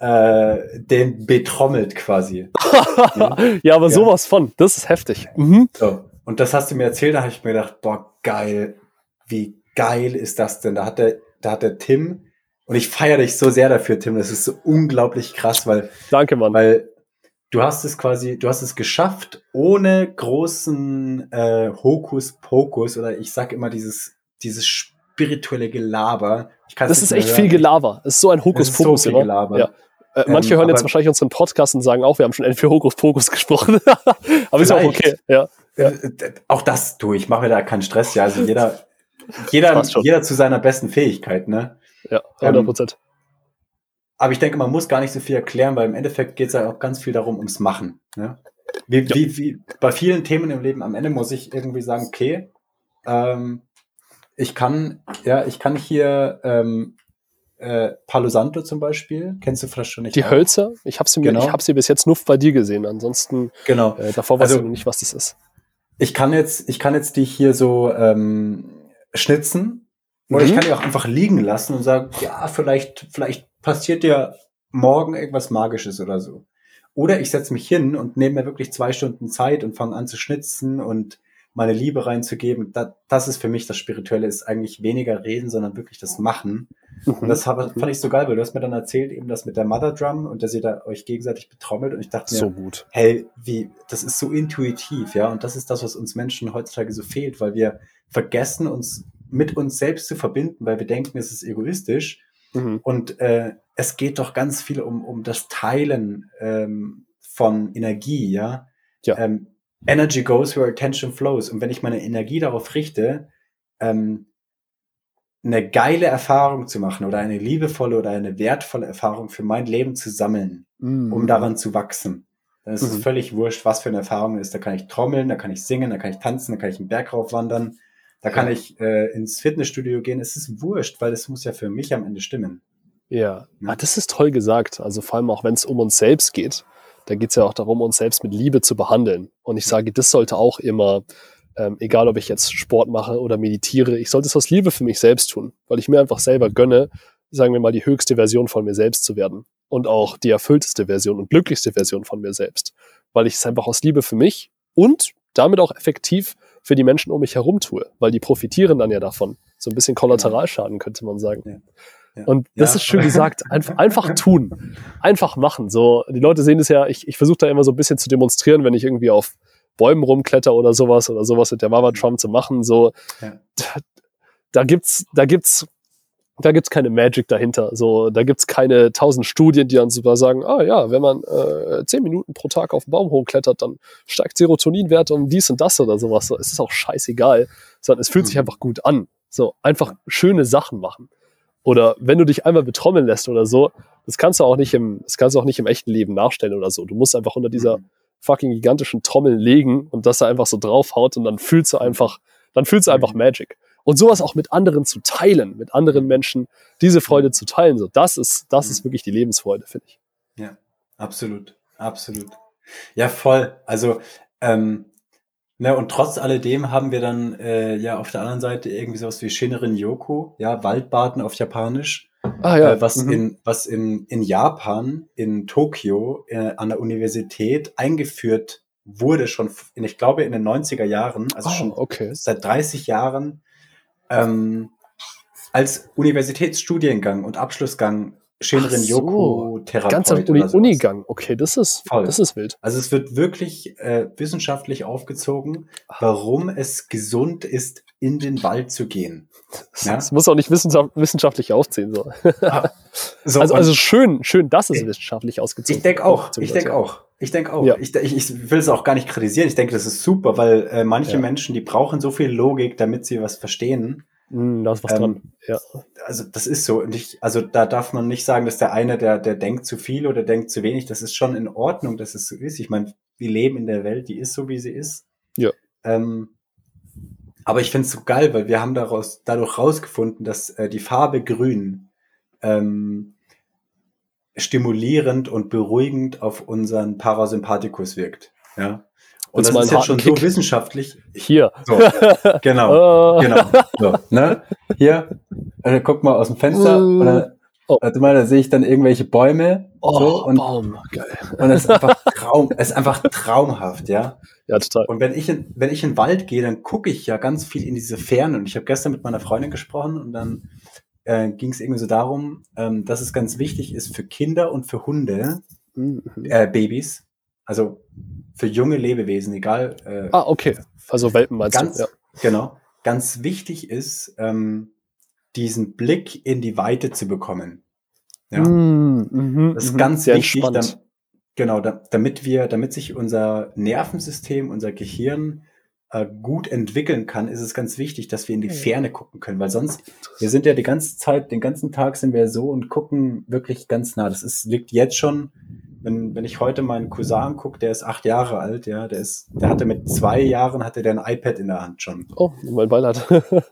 äh, den betrommelt quasi. ja? ja, aber ja. sowas von. Das ist heftig. Mhm. So. Und das hast du mir erzählt, da habe ich mir gedacht, boah, geil. Wie geil ist das denn? Da hat der, da hat der Tim, und ich feiere dich so sehr dafür, Tim. Das ist so unglaublich krass, weil. Danke, Mann. Weil du hast es quasi, du hast es geschafft, ohne großen äh, Hokuspokus oder ich sag immer dieses, dieses spirituelle Gelaber. das ist echt hören. viel Gelaber. Das ist so ein Hokuspokus. So viel Gelaber. Ja. Äh, manche ähm, hören jetzt wahrscheinlich unseren Podcast und sagen auch, wir haben schon für Hokus Pokus gesprochen. aber ist auch okay. Ja. ja. Äh, auch das tue ich, mache mir da keinen Stress. Ja, also jeder, jeder, jeder zu seiner besten Fähigkeit, ne? Ja, 100 Prozent. Ähm, aber ich denke, man muss gar nicht so viel erklären, weil im Endeffekt geht es ja auch ganz viel darum, ums Machen. Ne? Wie, ja. wie, wie bei vielen Themen im Leben am Ende muss ich irgendwie sagen, okay, ähm, ich kann, ja, ich kann hier ähm, äh, Palo Santo zum Beispiel, kennst du vielleicht schon nicht? Die auch? Hölzer? Ich habe sie, genau. hab sie bis jetzt nur bei dir gesehen. Ansonsten, genau. Äh, davor weiß also, ich noch nicht, was das ist. Ich kann jetzt, ich kann jetzt die hier so ähm, schnitzen oder mhm. ich kann die auch einfach liegen lassen und sagen, ja, vielleicht, vielleicht passiert ja morgen irgendwas Magisches oder so. Oder ich setze mich hin und nehme mir wirklich zwei Stunden Zeit und fange an zu schnitzen und meine Liebe reinzugeben. Das, das ist für mich das Spirituelle, ist eigentlich weniger reden, sondern wirklich das Machen. Mhm. Und das hab, fand ich so geil, weil du hast mir dann erzählt, eben das mit der Mother Drum und dass ihr da euch gegenseitig betrommelt und ich dachte so mir, gut. hey, wie, das ist so intuitiv, ja, und das ist das, was uns Menschen heutzutage so fehlt, weil wir vergessen, uns mit uns selbst zu verbinden, weil wir denken, es ist egoistisch. Mhm. Und äh, es geht doch ganz viel um, um das Teilen ähm, von Energie, ja. ja. Ähm, Energy goes where attention flows. Und wenn ich meine Energie darauf richte, ähm, eine geile Erfahrung zu machen oder eine liebevolle oder eine wertvolle Erfahrung für mein Leben zu sammeln, Mhm. um daran zu wachsen. Dann ist es Mhm. völlig wurscht, was für eine Erfahrung ist. Da kann ich trommeln, da kann ich singen, da kann ich tanzen, da kann ich einen Berg raufwandern, da kann Ja. ich äh, ins Fitnessstudio gehen. Es ist wurscht, weil es muss ja für mich am Ende stimmen. Ja, Ja. Ah, das ist toll gesagt. Also vor allem auch, wenn es um uns selbst geht, da geht es ja auch darum, uns selbst mit Liebe zu behandeln. Und ich sage, das sollte auch immer, ähm, egal ob ich jetzt Sport mache oder meditiere, ich sollte es aus Liebe für mich selbst tun, weil ich mir einfach selber gönne, sagen wir mal, die höchste Version von mir selbst zu werden. Und auch die erfüllteste Version und glücklichste Version von mir selbst. Weil ich es einfach aus Liebe für mich und damit auch effektiv für die Menschen um mich herum tue, weil die profitieren dann ja davon. So ein bisschen Kollateralschaden, könnte man sagen. Ja. Und das Ja. ist schön gesagt. Einfach, einfach tun. Einfach machen. So, die Leute sehen es ja, ich, ich versuche da immer so ein bisschen zu demonstrieren, wenn ich irgendwie auf Bäumen rumkletter oder sowas oder sowas mit der Mama Trump zu machen. So, Ja. da, da gibt's, da gibt's, da gibt's keine Magic dahinter. So, da gibt's keine tausend Studien, die dann sogar sagen, ah ja, wenn man äh, zehn Minuten pro Tag auf den Baum hochklettert, dann steigt Serotoninwert um dies und das oder sowas. So, es ist auch scheißegal, sondern es fühlt sich Mhm. einfach gut an. So, einfach schöne Sachen machen. Oder wenn du dich einmal betrommeln lässt oder so, das kannst du auch nicht im, das kannst du auch nicht im echten Leben nachstellen oder so. Du musst einfach unter dieser Mhm. fucking gigantischen Trommel legen und dass er einfach so draufhaut und dann fühlst du einfach, dann fühlst du einfach Mhm. Magic. Und sowas auch mit anderen zu teilen, mit anderen Menschen, diese Freude zu teilen, so, das ist, das Mhm. ist wirklich die Lebensfreude, finde ich. Ja, absolut, absolut. Ja, voll. Also, ähm, ne, und trotz alledem haben wir dann äh, ja auf der anderen Seite irgendwie sowas wie Shinrin Yoku, ja, Waldbaden auf Japanisch, Ah ja, äh, was mhm. in was in in Japan in Tokio äh, an der Universität eingeführt wurde schon in, ich glaube in den 90er Jahren, also oh, schon okay. seit 30 Jahren ähm, als Universitätsstudiengang und Abschlussgang Shinrin so, Yoku Therapeut Ganz am Uni. Unigang. Okay, das ist, Voll. das ist wild. Also es wird wirklich äh, wissenschaftlich aufgezogen, warum es gesund ist, in den Wald zu gehen. Das, Ja. das muss auch nicht wissenschaft, wissenschaftlich aufziehen. So. So, also, also schön, schön, dass es Ich- wissenschaftlich ausgezogen ich denke auch, ich wird, denke ja. auch, ich denke auch. Ja. Ich, ich, ich will es auch gar nicht kritisieren. Ich denke, das ist super, weil äh, manche Ja. Menschen, die brauchen so viel Logik, damit sie was verstehen. Hm, da ist was Ähm, dran. Ja. Also das ist so. Und ich, also da darf man nicht sagen, dass der eine, der, der denkt zu viel oder denkt zu wenig. Das ist schon in Ordnung, dass es so ist. Ich meine, wir leben in der Welt, die ist so, wie sie ist. Ja. Ähm, aber ich finde es so geil, weil wir haben daraus, dadurch rausgefunden, dass äh, die Farbe Grün ähm, stimulierend und beruhigend auf unseren Parasympathikus wirkt. Ja. Und das ist jetzt schon harten so Kick? wissenschaftlich. Hier. So, genau. Äh, Genau. So, ne? Hier, äh, guck mal aus dem Fenster. Mm. Und dann, Oh. warte mal, da sehe ich dann irgendwelche Bäume. Oh, so, und, Baum. Geil. und es ist einfach Traum, ist einfach traumhaft, ja. Ja, total. Und wenn ich in, wenn ich in den Wald gehe, dann gucke ich ja ganz viel in diese Ferne. Und ich habe gestern mit meiner Freundin gesprochen und dann äh, ging es irgendwie so darum, ähm, dass es ganz wichtig ist für Kinder und für Hunde, Mhm. äh, Babys, also für junge Lebewesen, egal. Äh, Ah, okay. Also Welpen meinst ganz, du? Ja. genau, ganz wichtig ist, ähm, diesen Blick in die Weite zu bekommen. Ja, Mm, mhm, das ist mhm. ganz Sehr wichtig, dam- genau, da, damit wir, damit sich unser Nervensystem, unser Gehirn äh, gut entwickeln kann, ist es ganz wichtig, dass wir in die Ja. Ferne gucken können, weil sonst, wir sind ja die ganze Zeit, den ganzen Tag sind wir so und gucken wirklich ganz nah. Das ist, liegt jetzt schon, wenn, wenn ich heute meinen Cousin angucke, der ist acht Jahre alt, ja, der ist, der hatte mit zwei Jahren, hatte der ein iPad in der Hand schon. Oh, mein Beileid.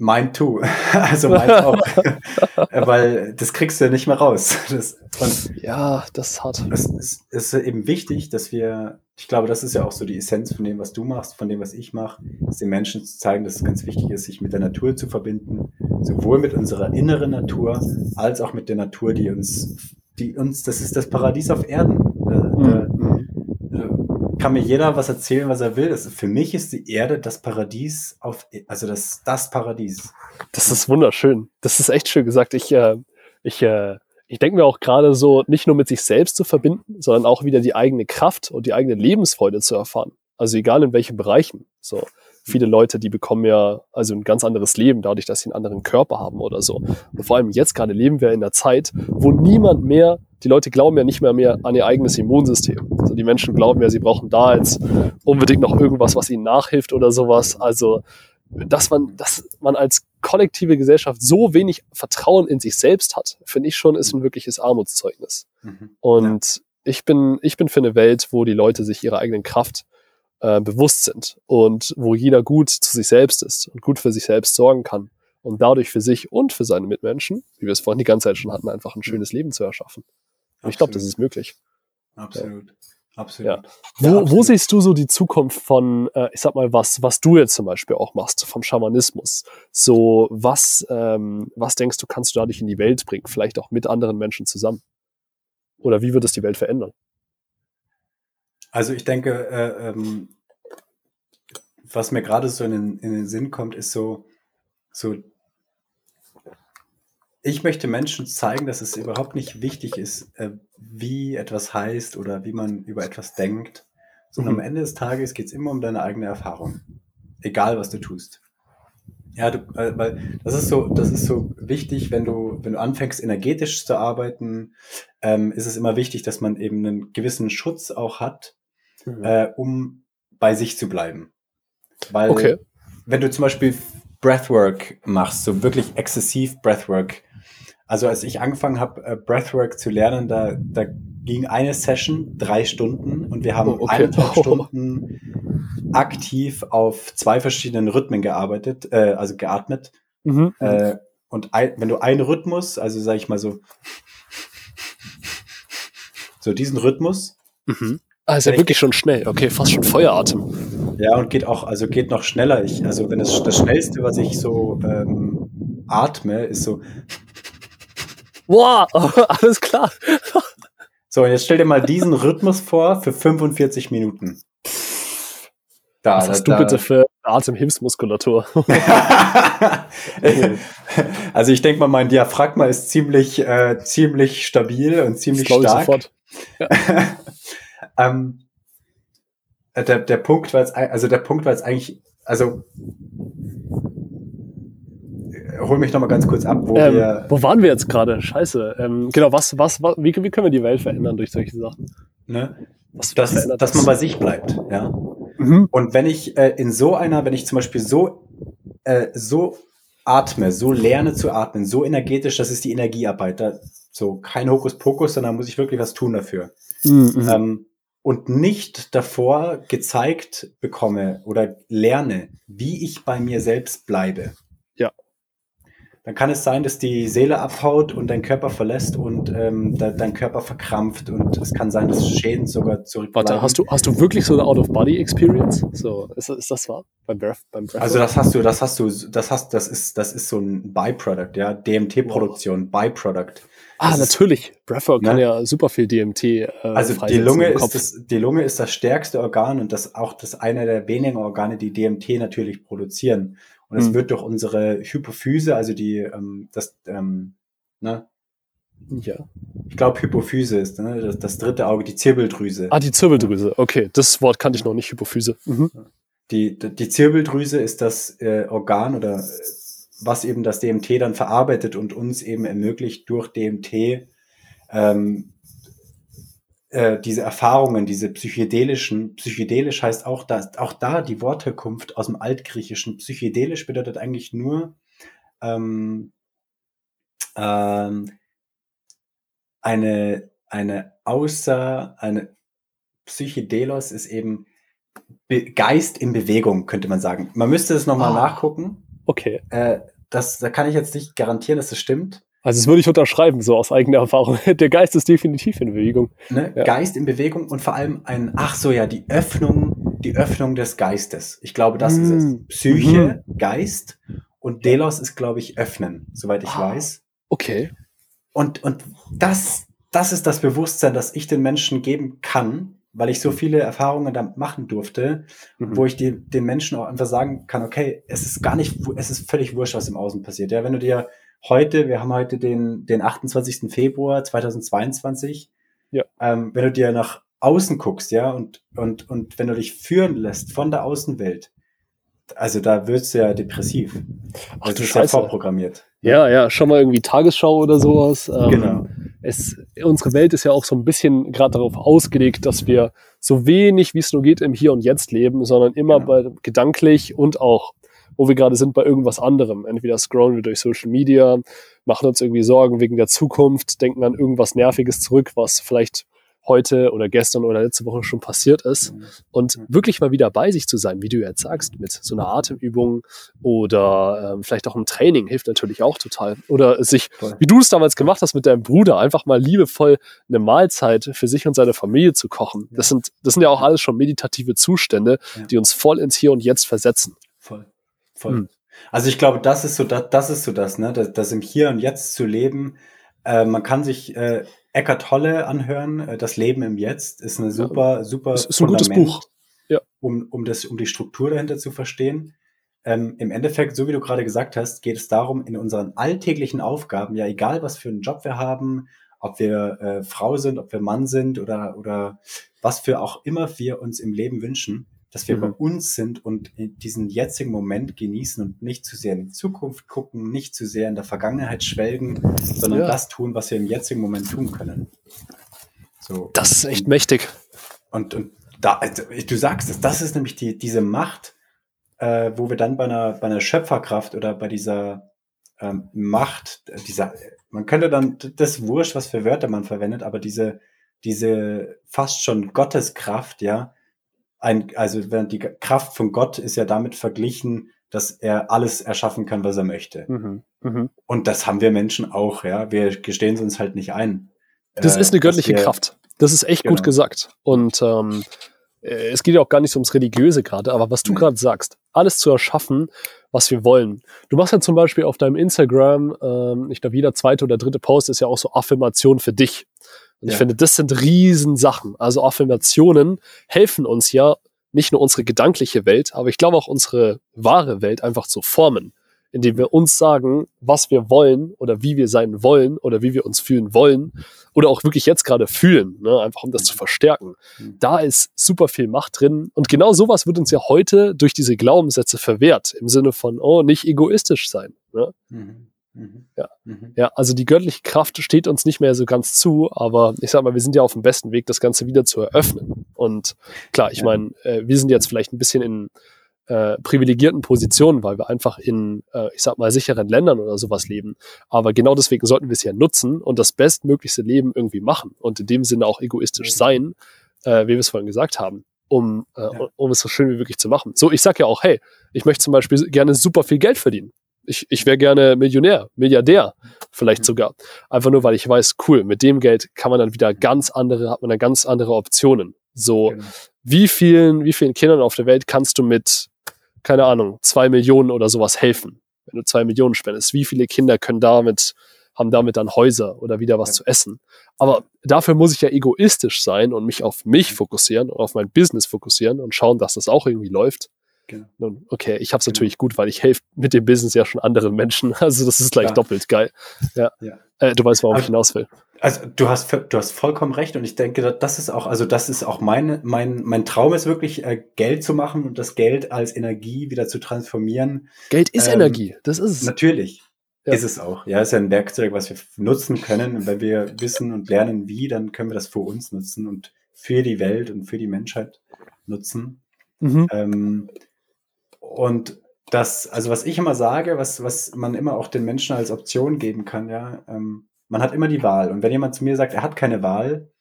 Mein too. Also meins auch. Weil das kriegst du nicht mehr raus. Das, ja, das ist hart. es ist, es ist eben wichtig, dass wir, ich glaube, das ist ja auch so die Essenz von dem, was du machst, von dem, was ich mache, ist den Menschen zu zeigen, dass es ganz wichtig ist, sich mit der Natur zu verbinden, sowohl mit unserer inneren Natur als auch mit der Natur, die uns, die uns, das ist das Paradies auf Erden. Da, da, Mhm. da kann mir jeder was erzählen, was er will. Das, für mich ist die Erde das Paradies auf, also das, das Paradies. Das ist wunderschön. Das ist echt schön gesagt. Ich, äh, ich, äh, ich denke mir auch gerade so, nicht nur mit sich selbst zu verbinden, sondern auch wieder die eigene Kraft und die eigene Lebensfreude zu erfahren. Also egal in welchen Bereichen. So viele Leute, die bekommen ja also ein ganz anderes Leben, dadurch, dass sie einen anderen Körper haben oder so. Und vor allem jetzt gerade leben wir in einer Zeit, wo niemand mehr, die Leute glauben ja nicht mehr mehr an ihr eigenes Immunsystem. Also die Menschen glauben ja, sie brauchen da jetzt unbedingt noch irgendwas, was ihnen nachhilft oder sowas. Also dass man, dass man als kollektive Gesellschaft so wenig Vertrauen in sich selbst hat, finde ich schon, ist ein wirkliches Armutszeugnis. Mhm. Und ja. ich bin, ich bin für eine Welt, wo die Leute sich ihrer eigenen Kraft äh, bewusst sind und wo jeder gut zu sich selbst ist und gut für sich selbst sorgen kann und dadurch für sich und für seine Mitmenschen, wie wir es vorhin die ganze Zeit schon hatten, einfach ein schönes Leben zu erschaffen. Und ich glaube, das ist möglich. Absolut. Ja. Absolut. Ja. Wo, ja, absolut. wo siehst du so die Zukunft von, äh, ich sag mal, was, was du jetzt zum Beispiel auch machst, vom Schamanismus? So, was, ähm, was denkst du, kannst du dadurch in die Welt bringen? Vielleicht auch mit anderen Menschen zusammen? Oder wie wird es die Welt verändern? Also ich denke, äh, ähm, was mir gerade so in den, in den Sinn kommt, ist so, so ich möchte Menschen zeigen, dass es überhaupt nicht wichtig ist, äh, wie etwas heißt oder wie man über etwas denkt, sondern mhm. am Ende des Tages geht es immer um deine eigene Erfahrung. Egal, was du tust. Ja, du, äh, weil das ist so, das ist so wichtig, wenn du, wenn du anfängst, energetisch zu arbeiten, ähm, ist es immer wichtig, dass man eben einen gewissen Schutz auch hat, mhm. äh, um bei sich zu bleiben. Weil okay. wenn du zum Beispiel Breathwork machst, so wirklich exzessiv Breathwork, also als ich angefangen habe, äh, Breathwork zu lernen, da, da ging eine Session drei Stunden und wir haben oh, okay. eineinhalb oh. Stunden aktiv auf zwei verschiedenen Rhythmen gearbeitet, äh, also geatmet. Mhm. Äh, und ein, wenn du einen Rhythmus, also sag ich mal so, so diesen Rhythmus. Mhm. Ah, ist ja wirklich schon schnell. Okay, fast schon Feueratem. Ja, und geht auch, also geht noch schneller. Ich, also wenn es das schnellste, was ich so ähm, atme, ist so Boah, alles klar. So, und jetzt stell dir mal diesen Rhythmus vor für 45 Minuten. Da, Was hast da, du bitte für Atemhilfsmuskulatur? also ich denke mal, mein Diaphragma ist ziemlich, äh, ziemlich stabil und ziemlich das stark. Ich sofort. Ja. Ähm, der, der Punkt war jetzt, also der Punkt war jetzt eigentlich, also hol mich noch mal ganz kurz ab, wo ähm, wir. Wo waren wir jetzt gerade? Scheiße. Ähm, genau, was, was, was wie, wie können wir die Welt verändern durch solche Sachen? Ne? Was dass, dass man bei sich bleibt, ja. Mhm. Und wenn ich äh, in so einer, wenn ich zum Beispiel so, äh, so atme, so lerne zu atmen, so energetisch, das ist die Energiearbeit. Da, so kein Hokuspokus, sondern muss ich wirklich was tun dafür. Mhm. Ähm, und nicht davor gezeigt bekomme oder lerne, wie ich bei mir selbst bleibe dann kann es sein, dass die Seele abhaut und dein Körper verlässt und ähm, de dein Körper verkrampft und es kann sein, dass Schäden sogar zurückbleiben. Warte, hast du, hast du wirklich so eine Out-of-Body-Experience? So, ist, ist das wahr? Beim Breath, beim Breath also das hast du, das hast du, das hast, das ist, das ist so ein Byproduct, ja, DMT-Produktion, wow. Byproduct. Ah, das natürlich. Breathwork ne? kann ja super viel DMT. Äh, also die Lunge ist das, die Lunge ist das stärkste Organ und das auch das eine der wenigen Organe, die DMT natürlich produzieren. Und es hm. wird durch unsere Hypophyse, also die, ähm, das, ähm, ne? Ja. Ich glaube, Hypophyse ist ne? das, das dritte Auge, die Zirbeldrüse. Ah, die Zirbeldrüse. Okay, das Wort kannte ich noch nicht, Hypophyse. Mhm. Die, die Zirbeldrüse ist das äh, Organ oder was eben das DMT dann verarbeitet und uns eben ermöglicht, durch DMT ähm, äh, diese Erfahrungen, diese psychedelischen, psychedelisch heißt auch, dass auch da die Wortherkunft aus dem Altgriechischen. Psychedelisch bedeutet eigentlich nur ähm, ähm, eine, eine außer, eine Psychedelos ist eben Be Geist in Bewegung, könnte man sagen. Man müsste es nochmal oh. nachgucken. Okay. Äh, das, da kann ich jetzt nicht garantieren, dass es das stimmt. Also das würde ich unterschreiben, so aus eigener Erfahrung. Der Geist ist definitiv in Bewegung. Ne? Ja. Geist in Bewegung und vor allem ein, ach so ja, die Öffnung, die Öffnung des Geistes. Ich glaube, das mm. ist es. Mm. Psyche, mhm. Geist und Delos ist, glaube ich, öffnen, soweit ich ah, weiß. Okay. Und, und das, das ist das Bewusstsein, das ich den Menschen geben kann, weil ich so viele Erfahrungen damit machen durfte, mhm. wo ich die, den Menschen auch einfach sagen kann, okay, es ist gar nicht, es ist völlig wurscht, was im Außen passiert. Ja, wenn du dir heute, wir haben heute den, den 28. Februar 2022. Ja. Ähm, wenn du dir nach außen guckst, ja, und, und, und wenn du dich führen lässt von der Außenwelt, also da wirst du ja depressiv. Ach, also du bist ja vorprogrammiert. Ja, ja, schon mal irgendwie Tagesschau oder sowas. Ähm, genau. Es, unsere Welt ist ja auch so ein bisschen gerade darauf ausgelegt, dass wir so wenig wie es nur geht im Hier und Jetzt leben, sondern immer genau. bei, gedanklich und auch wo wir gerade sind bei irgendwas anderem. Entweder scrollen wir durch Social Media, machen uns irgendwie Sorgen wegen der Zukunft, denken an irgendwas Nerviges zurück, was vielleicht heute oder gestern oder letzte Woche schon passiert ist. Mhm. Und mhm. wirklich mal wieder bei sich zu sein, wie du jetzt sagst, mit so einer Atemübung oder ähm, vielleicht auch im Training hilft natürlich auch total. Oder sich, wie du es damals gemacht hast mit deinem Bruder, einfach mal liebevoll eine Mahlzeit für sich und seine Familie zu kochen. Das sind, das sind ja auch alles schon meditative Zustände, die uns voll ins Hier und Jetzt versetzen. Voll. Voll. Mhm. Also ich glaube, das ist so das, das ist so das, ne? Das, das im Hier und Jetzt zu leben. Äh, man kann sich äh, Eckart Tolle anhören. Äh, das Leben im Jetzt ist eine super, super. Das ist ein gutes Buch. Ja. Um, um, das, um die Struktur dahinter zu verstehen. Ähm, Im Endeffekt, so wie du gerade gesagt hast, geht es darum, in unseren alltäglichen Aufgaben, ja, egal was für einen Job wir haben, ob wir äh, Frau sind, ob wir Mann sind oder, oder was für auch immer wir uns im Leben wünschen, dass wir mhm. bei uns sind und diesen jetzigen Moment genießen und nicht zu sehr in die Zukunft gucken, nicht zu sehr in der Vergangenheit schwelgen, sondern ja. das tun, was wir im jetzigen Moment tun können. So. Das ist echt mächtig. Und, und da, also, du sagst es, das ist nämlich die, diese Macht, äh, wo wir dann bei einer, bei einer Schöpferkraft oder bei dieser ähm, Macht, dieser, man könnte dann, das wurscht, was für Wörter man verwendet, aber diese, diese fast schon Gotteskraft, ja, ein, also während die Kraft von Gott ist ja damit verglichen, dass er alles erschaffen kann, was er möchte. Mhm. Mhm. Und das haben wir Menschen auch, ja. Wir gestehen es uns halt nicht ein. Das äh, ist eine göttliche wir, Kraft. Das ist echt genau. gut gesagt. Und ähm, äh, es geht ja auch gar nicht so ums Religiöse gerade, aber was du gerade sagst, alles zu erschaffen, was wir wollen. Du machst ja zum Beispiel auf deinem Instagram, ähm, ich glaube, jeder zweite oder dritte Post ist ja auch so Affirmation für dich. Und ja. ich finde, das sind Riesensachen. Also Affirmationen helfen uns ja, nicht nur unsere gedankliche Welt, aber ich glaube auch unsere wahre Welt einfach zu formen, indem wir uns sagen, was wir wollen oder wie wir sein wollen oder wie wir uns fühlen wollen oder auch wirklich jetzt gerade fühlen, ne? einfach um das zu verstärken. Mhm. Da ist super viel Macht drin und genau sowas wird uns ja heute durch diese Glaubenssätze verwehrt, im Sinne von, oh, nicht egoistisch sein. Ne? Mhm. Mhm. Ja. Mhm. ja, also die göttliche Kraft steht uns nicht mehr so ganz zu, aber ich sag mal, wir sind ja auf dem besten Weg, das Ganze wieder zu eröffnen. Und klar, ich ja. meine, äh, wir sind jetzt vielleicht ein bisschen in äh, privilegierten Positionen, weil wir einfach in, äh, ich sag mal, sicheren Ländern oder sowas leben. Aber genau deswegen sollten wir es ja nutzen und das bestmöglichste Leben irgendwie machen und in dem Sinne auch egoistisch sein, äh, wie wir es vorhin gesagt haben um, äh, ja. um es so schön wie möglich zu machen. So, ich sag ja auch, hey, ich möchte zum Beispiel gerne super viel Geld verdienen ich, ich wäre gerne Millionär, Milliardär, vielleicht mhm. sogar. Einfach nur, weil ich weiß, cool, mit dem Geld kann man dann wieder ganz andere, hat man dann ganz andere Optionen. So, genau. wie vielen, wie vielen Kindern auf der Welt kannst du mit, keine Ahnung, zwei Millionen oder sowas helfen? Wenn du zwei Millionen spendest, wie viele Kinder können damit, haben damit dann Häuser oder wieder was ja. zu essen? Aber dafür muss ich ja egoistisch sein und mich auf mich fokussieren und auf mein Business fokussieren und schauen, dass das auch irgendwie läuft. Genau. Okay, ich habe es genau. natürlich gut, weil ich helfe mit dem Business ja schon anderen Menschen. Also das ist gleich ja. doppelt geil. Ja. ja. Äh, du weißt, warum also, ich hinaus will. Also du hast du hast vollkommen recht und ich denke, das ist auch also das ist auch meine mein mein Traum ist wirklich äh, Geld zu machen und das Geld als Energie wieder zu transformieren. Geld ist ähm, Energie, das ist es. Natürlich. Ja. Ist es auch. Ja, ist ja ein Werkzeug, was wir nutzen können. Und wenn wir wissen und lernen, wie, dann können wir das für uns nutzen und für die Welt und für die Menschheit nutzen. Mhm. Ähm, und das, also was ich immer sage, was, was man immer auch den Menschen als Option geben kann, ja, ähm, man hat immer die Wahl. Und wenn jemand zu mir sagt, er hat keine Wahl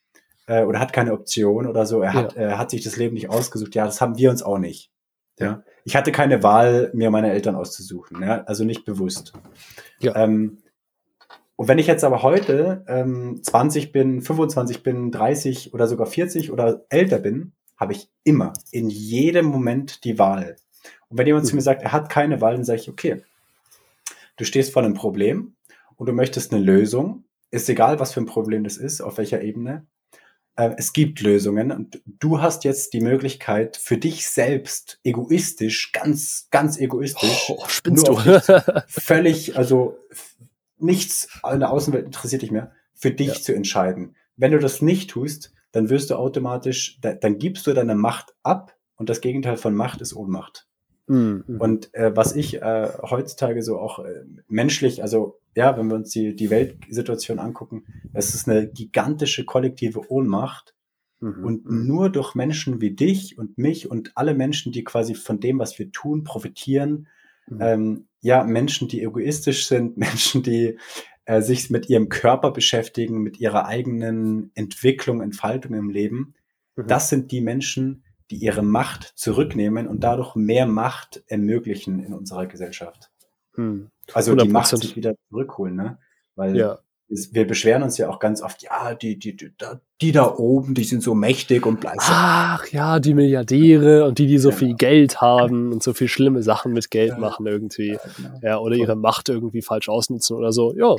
äh, oder hat keine Option oder so, er hat, er hat sich das Leben nicht ausgesucht, ja, das haben wir uns auch nicht. Ja. Ich hatte keine Wahl, mir meine Eltern auszusuchen, ja, also nicht bewusst. Ja. Ähm, und wenn ich jetzt aber heute ähm, 20 bin, 25 bin, 30 oder sogar 40 oder älter bin, habe ich immer in jedem Moment die Wahl. Und wenn jemand zu mir sagt, er hat keine Wahl, dann sage ich, okay, du stehst vor einem Problem und du möchtest eine Lösung, ist egal, was für ein Problem das ist, auf welcher Ebene. Äh, es gibt Lösungen und du hast jetzt die Möglichkeit für dich selbst egoistisch, ganz, ganz egoistisch, oh, spinnst du? völlig, also nichts in der Außenwelt interessiert dich mehr, für dich ja. zu entscheiden. Wenn du das nicht tust, dann wirst du automatisch, dann gibst du deine Macht ab und das Gegenteil von Macht ist Ohnmacht. Mhm. Und äh, was ich äh, heutzutage so auch äh, menschlich, also ja, wenn wir uns die, die Weltsituation angucken, es ist eine gigantische kollektive Ohnmacht. Mhm. Und mhm. nur durch Menschen wie dich und mich und alle Menschen, die quasi von dem, was wir tun, profitieren, mhm. ähm, ja, Menschen, die egoistisch sind, Menschen, die äh, sich mit ihrem Körper beschäftigen, mit ihrer eigenen Entwicklung, Entfaltung im Leben, mhm. das sind die Menschen, die ihre Macht zurücknehmen und dadurch mehr Macht ermöglichen in unserer Gesellschaft. Mhm. Also die Macht sich wieder zurückholen, ne? Weil ja wir beschweren uns ja auch ganz oft, ja, die, die, die, die da oben, die sind so mächtig und bleiben. Ach ja, die Milliardäre und die, die so ja. viel Geld haben und so viel schlimme Sachen mit Geld ja. machen irgendwie. Ja, genau. ja, oder ihre Macht irgendwie falsch ausnutzen oder so. Ja,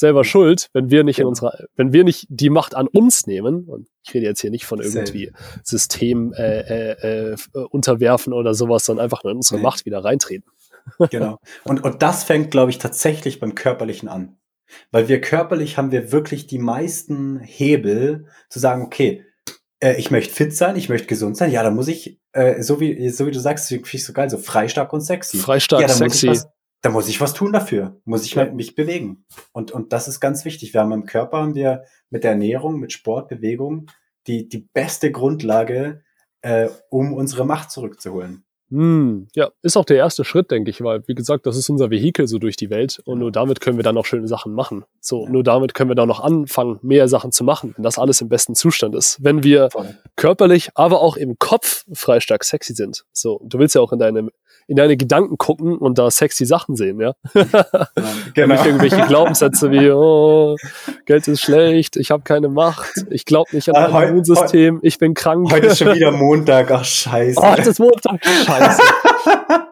selber schuld, wenn wir nicht in genau. unserer, wenn wir nicht die Macht an uns nehmen, und ich rede jetzt hier nicht von irgendwie System äh, äh, äh, unterwerfen oder sowas, sondern einfach nur in unsere nee. Macht wieder reintreten. Genau. Und, und das fängt, glaube ich, tatsächlich beim Körperlichen an. Weil wir körperlich haben wir wirklich die meisten Hebel zu sagen, okay, äh, ich möchte fit sein, ich möchte gesund sein, ja, da muss ich, äh, so wie, so wie du sagst, finde ich so geil, so freistark und sexy. Freistark, ja, sexy. Was, da muss ich was tun dafür, muss ich ja. mich bewegen. Und, und das ist ganz wichtig. Wir haben im Körper, haben wir mit der Ernährung, mit Sport, Bewegung, die, die beste Grundlage, äh, um unsere Macht zurückzuholen. Hm, ja, ist auch der erste Schritt, denke ich, weil, wie gesagt, das ist unser Vehikel so durch die Welt und nur damit können wir dann auch schöne Sachen machen. So, nur damit können wir dann noch anfangen, mehr Sachen zu machen, wenn das alles im besten Zustand ist. Wenn wir Voll. körperlich, aber auch im Kopf frei stark sexy sind. So, du willst ja auch in deinem in deine Gedanken gucken und da sexy Sachen sehen, ja. genau. Nicht irgendwelche Glaubenssätze wie, oh, Geld ist schlecht, ich habe keine Macht, ich glaube nicht an mein Immunsystem, ich bin krank. Heute ist schon wieder Montag, ach scheiße. Oh, heute ist Montag, scheiße.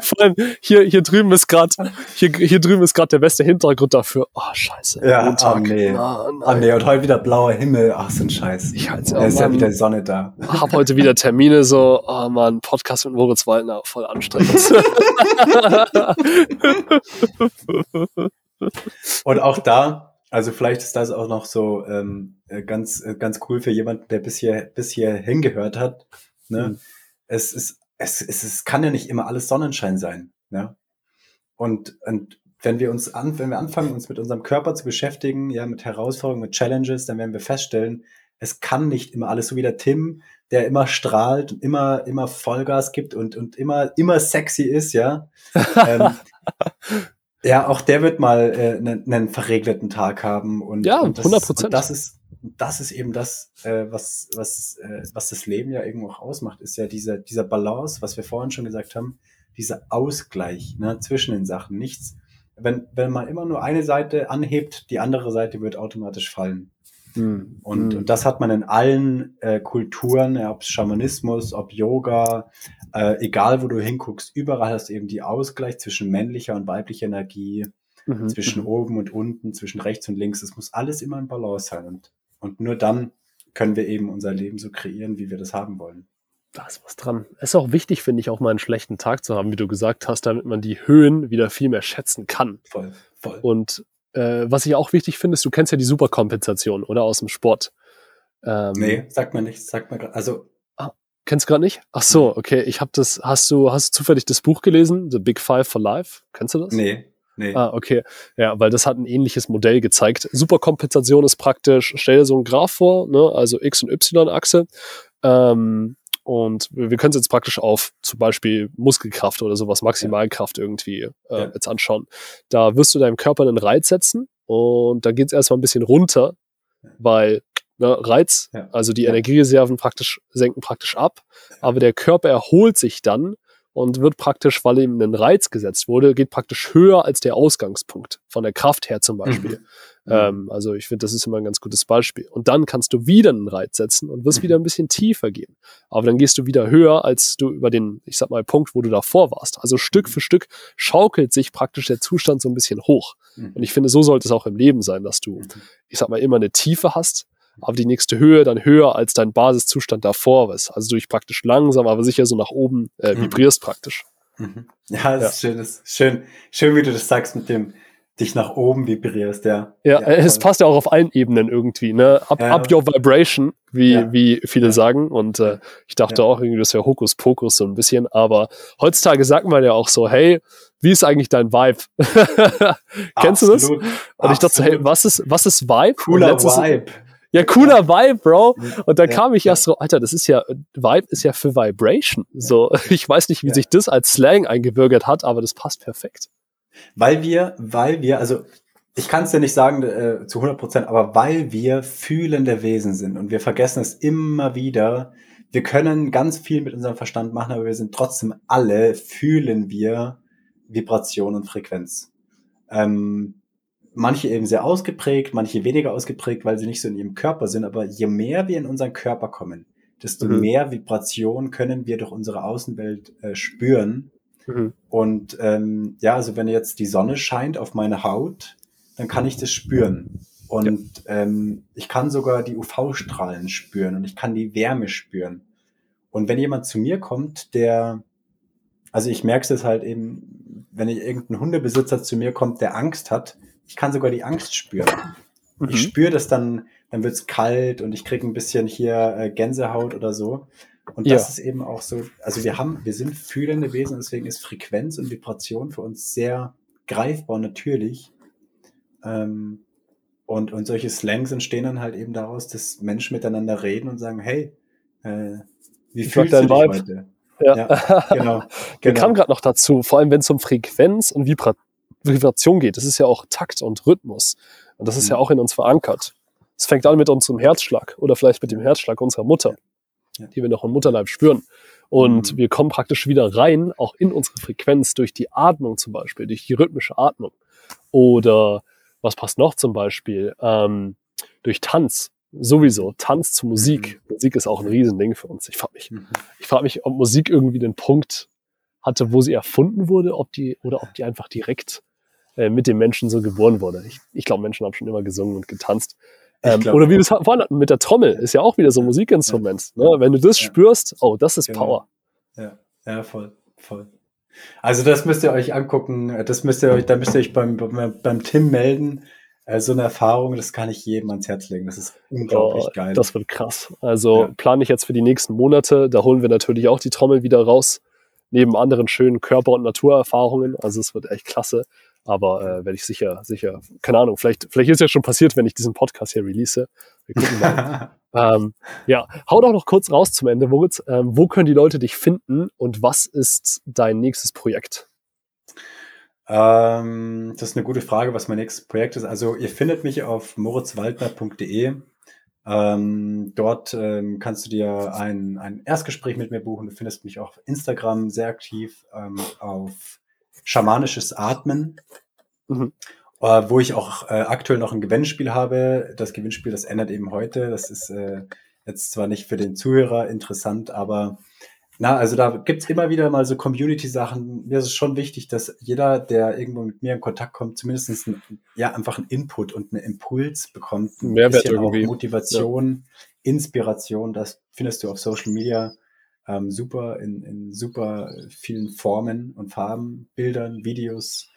Vor allem hier, hier drüben ist gerade hier, hier drüben ist gerade der beste Hintergrund dafür. Oh Scheiße. Ja, Montag. Oh, nee. Oh, oh, nee. Und heute wieder blauer Himmel. Ach, so ein Scheiß. Ich halte ja, ist ja wieder Sonne da. Hab heute wieder Termine so. Oh man, Podcast mit Moritz Waldner voll anstrengend. Und auch da, also vielleicht ist das auch noch so ähm, ganz ganz cool für jemanden, der bis hier bis hier hingehört hat. Ne? Mhm. Es ist es, es, es kann ja nicht immer alles Sonnenschein sein. Ja? Und, und wenn wir uns an, wenn wir anfangen, uns mit unserem Körper zu beschäftigen, ja, mit Herausforderungen, mit Challenges, dann werden wir feststellen, es kann nicht immer alles so wie der Tim, der immer strahlt und immer, immer Vollgas gibt und, und immer, immer sexy ist, ja. ähm, ja, auch der wird mal äh, einen, einen verregneten Tag haben und, ja, und das, 100 Prozent. Das ist, das ist eben das, äh, was, was, äh, was das Leben ja irgendwo auch ausmacht, ist ja dieser, dieser Balance, was wir vorhin schon gesagt haben, dieser Ausgleich ne, zwischen den Sachen. Nichts, wenn, wenn man immer nur eine Seite anhebt, die andere Seite wird automatisch fallen. Mhm. Und, mhm. und das hat man in allen äh, Kulturen, ja, ob Schamanismus, ob Yoga, äh, egal wo du hinguckst, überall hast du eben die Ausgleich zwischen männlicher und weiblicher Energie, mhm. zwischen mhm. oben und unten, zwischen rechts und links. Es muss alles immer in Balance sein. Und und nur dann können wir eben unser Leben so kreieren, wie wir das haben wollen. Da ist was dran. Es ist auch wichtig, finde ich, auch mal einen schlechten Tag zu haben, wie du gesagt hast, damit man die Höhen wieder viel mehr schätzen kann. Voll, voll. Und äh, was ich auch wichtig finde, ist, du kennst ja die Superkompensation, oder aus dem Sport. Ähm, nee, sagt man nicht. Sagt man gerade. Also. Ah, kennst du gerade nicht? Ach so, okay. Ich habe das. Hast du, hast du zufällig das Buch gelesen? The Big Five for Life? Kennst du das? Nee. Nee. Ah, okay. Ja, weil das hat ein ähnliches Modell gezeigt. Superkompensation ist praktisch, stell dir so einen Graph vor, ne, also X- und Y-Achse. Ähm, und wir können es jetzt praktisch auf zum Beispiel Muskelkraft oder sowas, Maximalkraft irgendwie äh, ja. jetzt anschauen. Da wirst du deinem Körper einen Reiz setzen und da geht es erstmal ein bisschen runter, weil ne, Reiz, ja. also die. Energiereserven praktisch senken praktisch ab, aber der Körper erholt sich dann und wird praktisch, weil ihm ein Reiz gesetzt wurde, geht praktisch höher als der Ausgangspunkt von der Kraft her zum Beispiel. Mhm. Ähm, also ich finde, das ist immer ein ganz gutes Beispiel. Und dann kannst du wieder einen Reiz setzen und wirst mhm. wieder ein bisschen tiefer gehen. Aber dann gehst du wieder höher, als du über den, ich sag mal, Punkt, wo du davor warst. Also Stück mhm. für Stück schaukelt sich praktisch der Zustand so ein bisschen hoch. Mhm. Und ich finde, so sollte es auch im Leben sein, dass du, mhm. ich sag mal, immer eine Tiefe hast, aber die nächste Höhe dann höher als dein Basiszustand davor ist. Also durch praktisch langsam, aber sicher so nach oben äh, mhm. vibrierst mhm. praktisch. Mhm. Ja, das ja. ist schön, das ist schön, schön, wie du das sagst mit dem dich nach oben vibrierst, ja. Ja, ja es passt ja auch auf allen Ebenen irgendwie, ne? Up, ja. up your vibration, wie, wie viele sagen. Und äh, ich dachte auch irgendwie, das wäre Hokuspokus so ein bisschen. Aber heutzutage sagt man ja auch so, hey, wie ist eigentlich dein Vibe? Kennst Absolut. du das? Und Absolut. ich dachte so, hey, was ist, was ist Vibe? Cooler Vibe. Ja, cooler Vibe, Bro. Und da ja, kam ich erst so, Alter, das ist ja, Vibe ist ja für Vibration. So, ich weiß nicht, wie sich das als Slang eingebürgert hat, aber das passt perfekt. Weil wir, weil wir, also ich kann es dir nicht sagen äh, zu 100 Prozent, aber weil wir fühlende Wesen sind und wir vergessen es immer wieder, wir können ganz viel mit unserem Verstand machen, aber wir sind trotzdem alle, fühlen wir Vibration und Frequenz. Ähm, manche eben sehr ausgeprägt, manche weniger ausgeprägt, weil sie nicht so in ihrem Körper sind. Aber je mehr wir in unseren Körper kommen, desto mhm. mehr Vibration können wir durch unsere Außenwelt äh, spüren. Mhm. Und ähm, ja, also wenn jetzt die Sonne scheint auf meine Haut, dann kann ich das spüren. Und ja. ähm, ich kann sogar die UV-Strahlen spüren und ich kann die Wärme spüren. Und wenn jemand zu mir kommt, der, also ich merke es halt eben, wenn ich irgendein Hundebesitzer zu mir kommt, der Angst hat, ich kann sogar die Angst spüren. Mhm. Ich spüre das dann, dann wird's kalt und ich kriege ein bisschen hier äh, Gänsehaut oder so. Und das ja. ist eben auch so, also wir haben, wir sind fühlende Wesen, deswegen ist Frequenz und Vibration für uns sehr greifbar natürlich. Ähm, und, und solche Slangs entstehen dann halt eben daraus, dass Menschen miteinander reden und sagen, hey, äh, wie ich fühlst du dich Vibe. heute? Ja, ja genau. genau. Wir kamen gerade noch dazu, vor allem wenn es um Frequenz und Vibration Vibration geht. Das ist ja auch Takt und Rhythmus. Und das ist mhm. ja auch in uns verankert. Es fängt an mit unserem Herzschlag oder vielleicht mit dem Herzschlag unserer Mutter, ja. die wir noch im Mutterleib spüren. Und mhm. wir kommen praktisch wieder rein, auch in unsere Frequenz durch die Atmung zum Beispiel, durch die rhythmische Atmung. Oder was passt noch zum Beispiel? Ähm, durch Tanz. Sowieso. Tanz zu Musik. Mhm. Musik ist auch ein Riesending für uns. Ich frage mich, mhm. ich frage mich, ob Musik irgendwie den Punkt hatte, wo sie erfunden wurde, ob die, oder ob die einfach direkt äh, mit dem Menschen so geboren wurde. Ich, ich glaube, Menschen haben schon immer gesungen und getanzt. Ähm, oder wie wir es vorhin hatten mit der Trommel, ist ja auch wieder so ein Musikinstrument. Ja. Ne? Wenn du das ja. spürst, oh, das ist genau. Power. Ja, ja, voll, voll. Also das müsst ihr euch angucken, das müsst ihr euch, da müsst ihr euch beim, beim, beim Tim melden. Äh, so eine Erfahrung, das kann ich jedem ans Herz legen. Das ist unglaublich oh, geil. Das wird krass. Also ja. plane ich jetzt für die nächsten Monate. Da holen wir natürlich auch die Trommel wieder raus, neben anderen schönen Körper- und Naturerfahrungen. Also es wird echt klasse. Aber äh, werde ich sicher, sicher, keine Ahnung, vielleicht, vielleicht ist ja schon passiert, wenn ich diesen Podcast hier release. Wir gucken mal. ähm, ja, hau doch noch kurz raus zum Ende, Moritz. Ähm, wo können die Leute dich finden und was ist dein nächstes Projekt? Ähm, das ist eine gute Frage, was mein nächstes Projekt ist. Also ihr findet mich auf moritzwaldner.de. Ähm, dort ähm, kannst du dir ein, ein Erstgespräch mit mir buchen. Du findest mich auch auf Instagram sehr aktiv, ähm, auf schamanisches Atmen, mhm. äh, wo ich auch äh, aktuell noch ein Gewinnspiel habe. Das Gewinnspiel, das ändert eben heute. Das ist äh, jetzt zwar nicht für den Zuhörer interessant, aber na, also da gibt's immer wieder mal so Community-Sachen. Mir ist es schon wichtig, dass jeder, der irgendwo mit mir in Kontakt kommt, zumindest ein, ja, einfach einen Input und einen Impuls bekommt. Ein Mehrwert irgendwie. Motivation, ja. Inspiration, das findest du auf Social Media ähm, super in, in super vielen Formen und Farben, Bildern, Videos.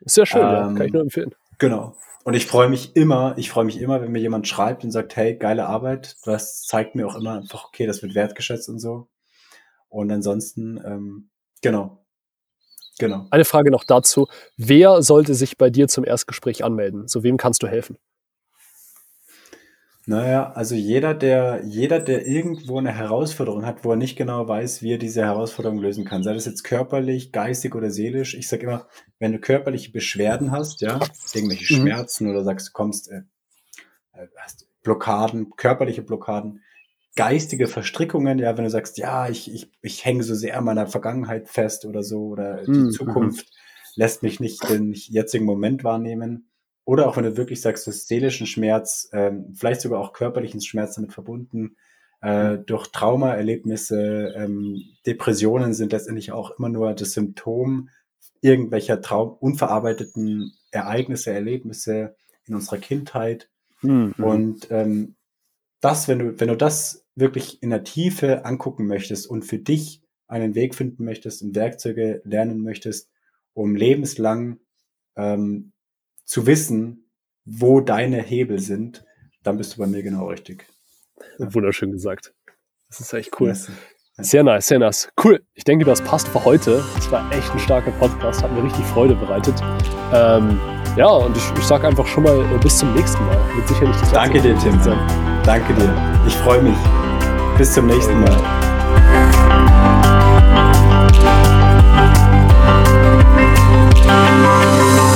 Sehr schön, ähm, ja. kann ich nur empfehlen. Genau. Und ich freue mich immer, ich freue mich immer, wenn mir jemand schreibt und sagt, hey, geile Arbeit. Das zeigt mir auch immer einfach, okay, das wird wertgeschätzt und so. Und ansonsten, ähm, genau. Genau. Eine Frage noch dazu. Wer sollte sich bei dir zum Erstgespräch anmelden? So wem kannst du helfen? Naja, also jeder, der, jeder, der irgendwo eine Herausforderung hat, wo er nicht genau weiß, wie er diese Herausforderung lösen kann, sei das jetzt körperlich, geistig oder seelisch. Ich sage immer, wenn du körperliche Beschwerden hast, ja, irgendwelche mhm. Schmerzen oder sagst, du kommst, äh, äh, hast Blockaden, körperliche Blockaden, geistige Verstrickungen, ja, wenn du sagst, ja, ich, ich, ich hänge so sehr an meiner Vergangenheit fest oder so, oder die mhm. Zukunft lässt mich nicht den jetzigen Moment wahrnehmen oder auch wenn du wirklich sagst, du hast seelischen Schmerz, ähm, vielleicht sogar auch körperlichen Schmerz damit verbunden, äh, mhm. durch Traumaerlebnisse, ähm, Depressionen sind letztendlich auch immer nur das Symptom irgendwelcher Traum unverarbeiteten Ereignisse, Erlebnisse in unserer Kindheit. Mhm. Und ähm, das, wenn du, wenn du das wirklich in der Tiefe angucken möchtest und für dich einen Weg finden möchtest und Werkzeuge lernen möchtest, um lebenslang ähm, zu wissen, wo deine Hebel sind, dann bist du bei mir genau richtig. Wunderschön gesagt. Das ist echt cool. Yes. Sehr nice, sehr nice. Cool. Ich denke, das passt für heute. Das war echt ein starker Podcast, hat mir richtig Freude bereitet. Ähm, ja, und ich, ich sage einfach schon mal äh, bis zum nächsten Mal. Wird sicherlich das Danke dir, Tim. Sein. Danke dir. Ich freue mich. Bis zum nächsten Mal. Thank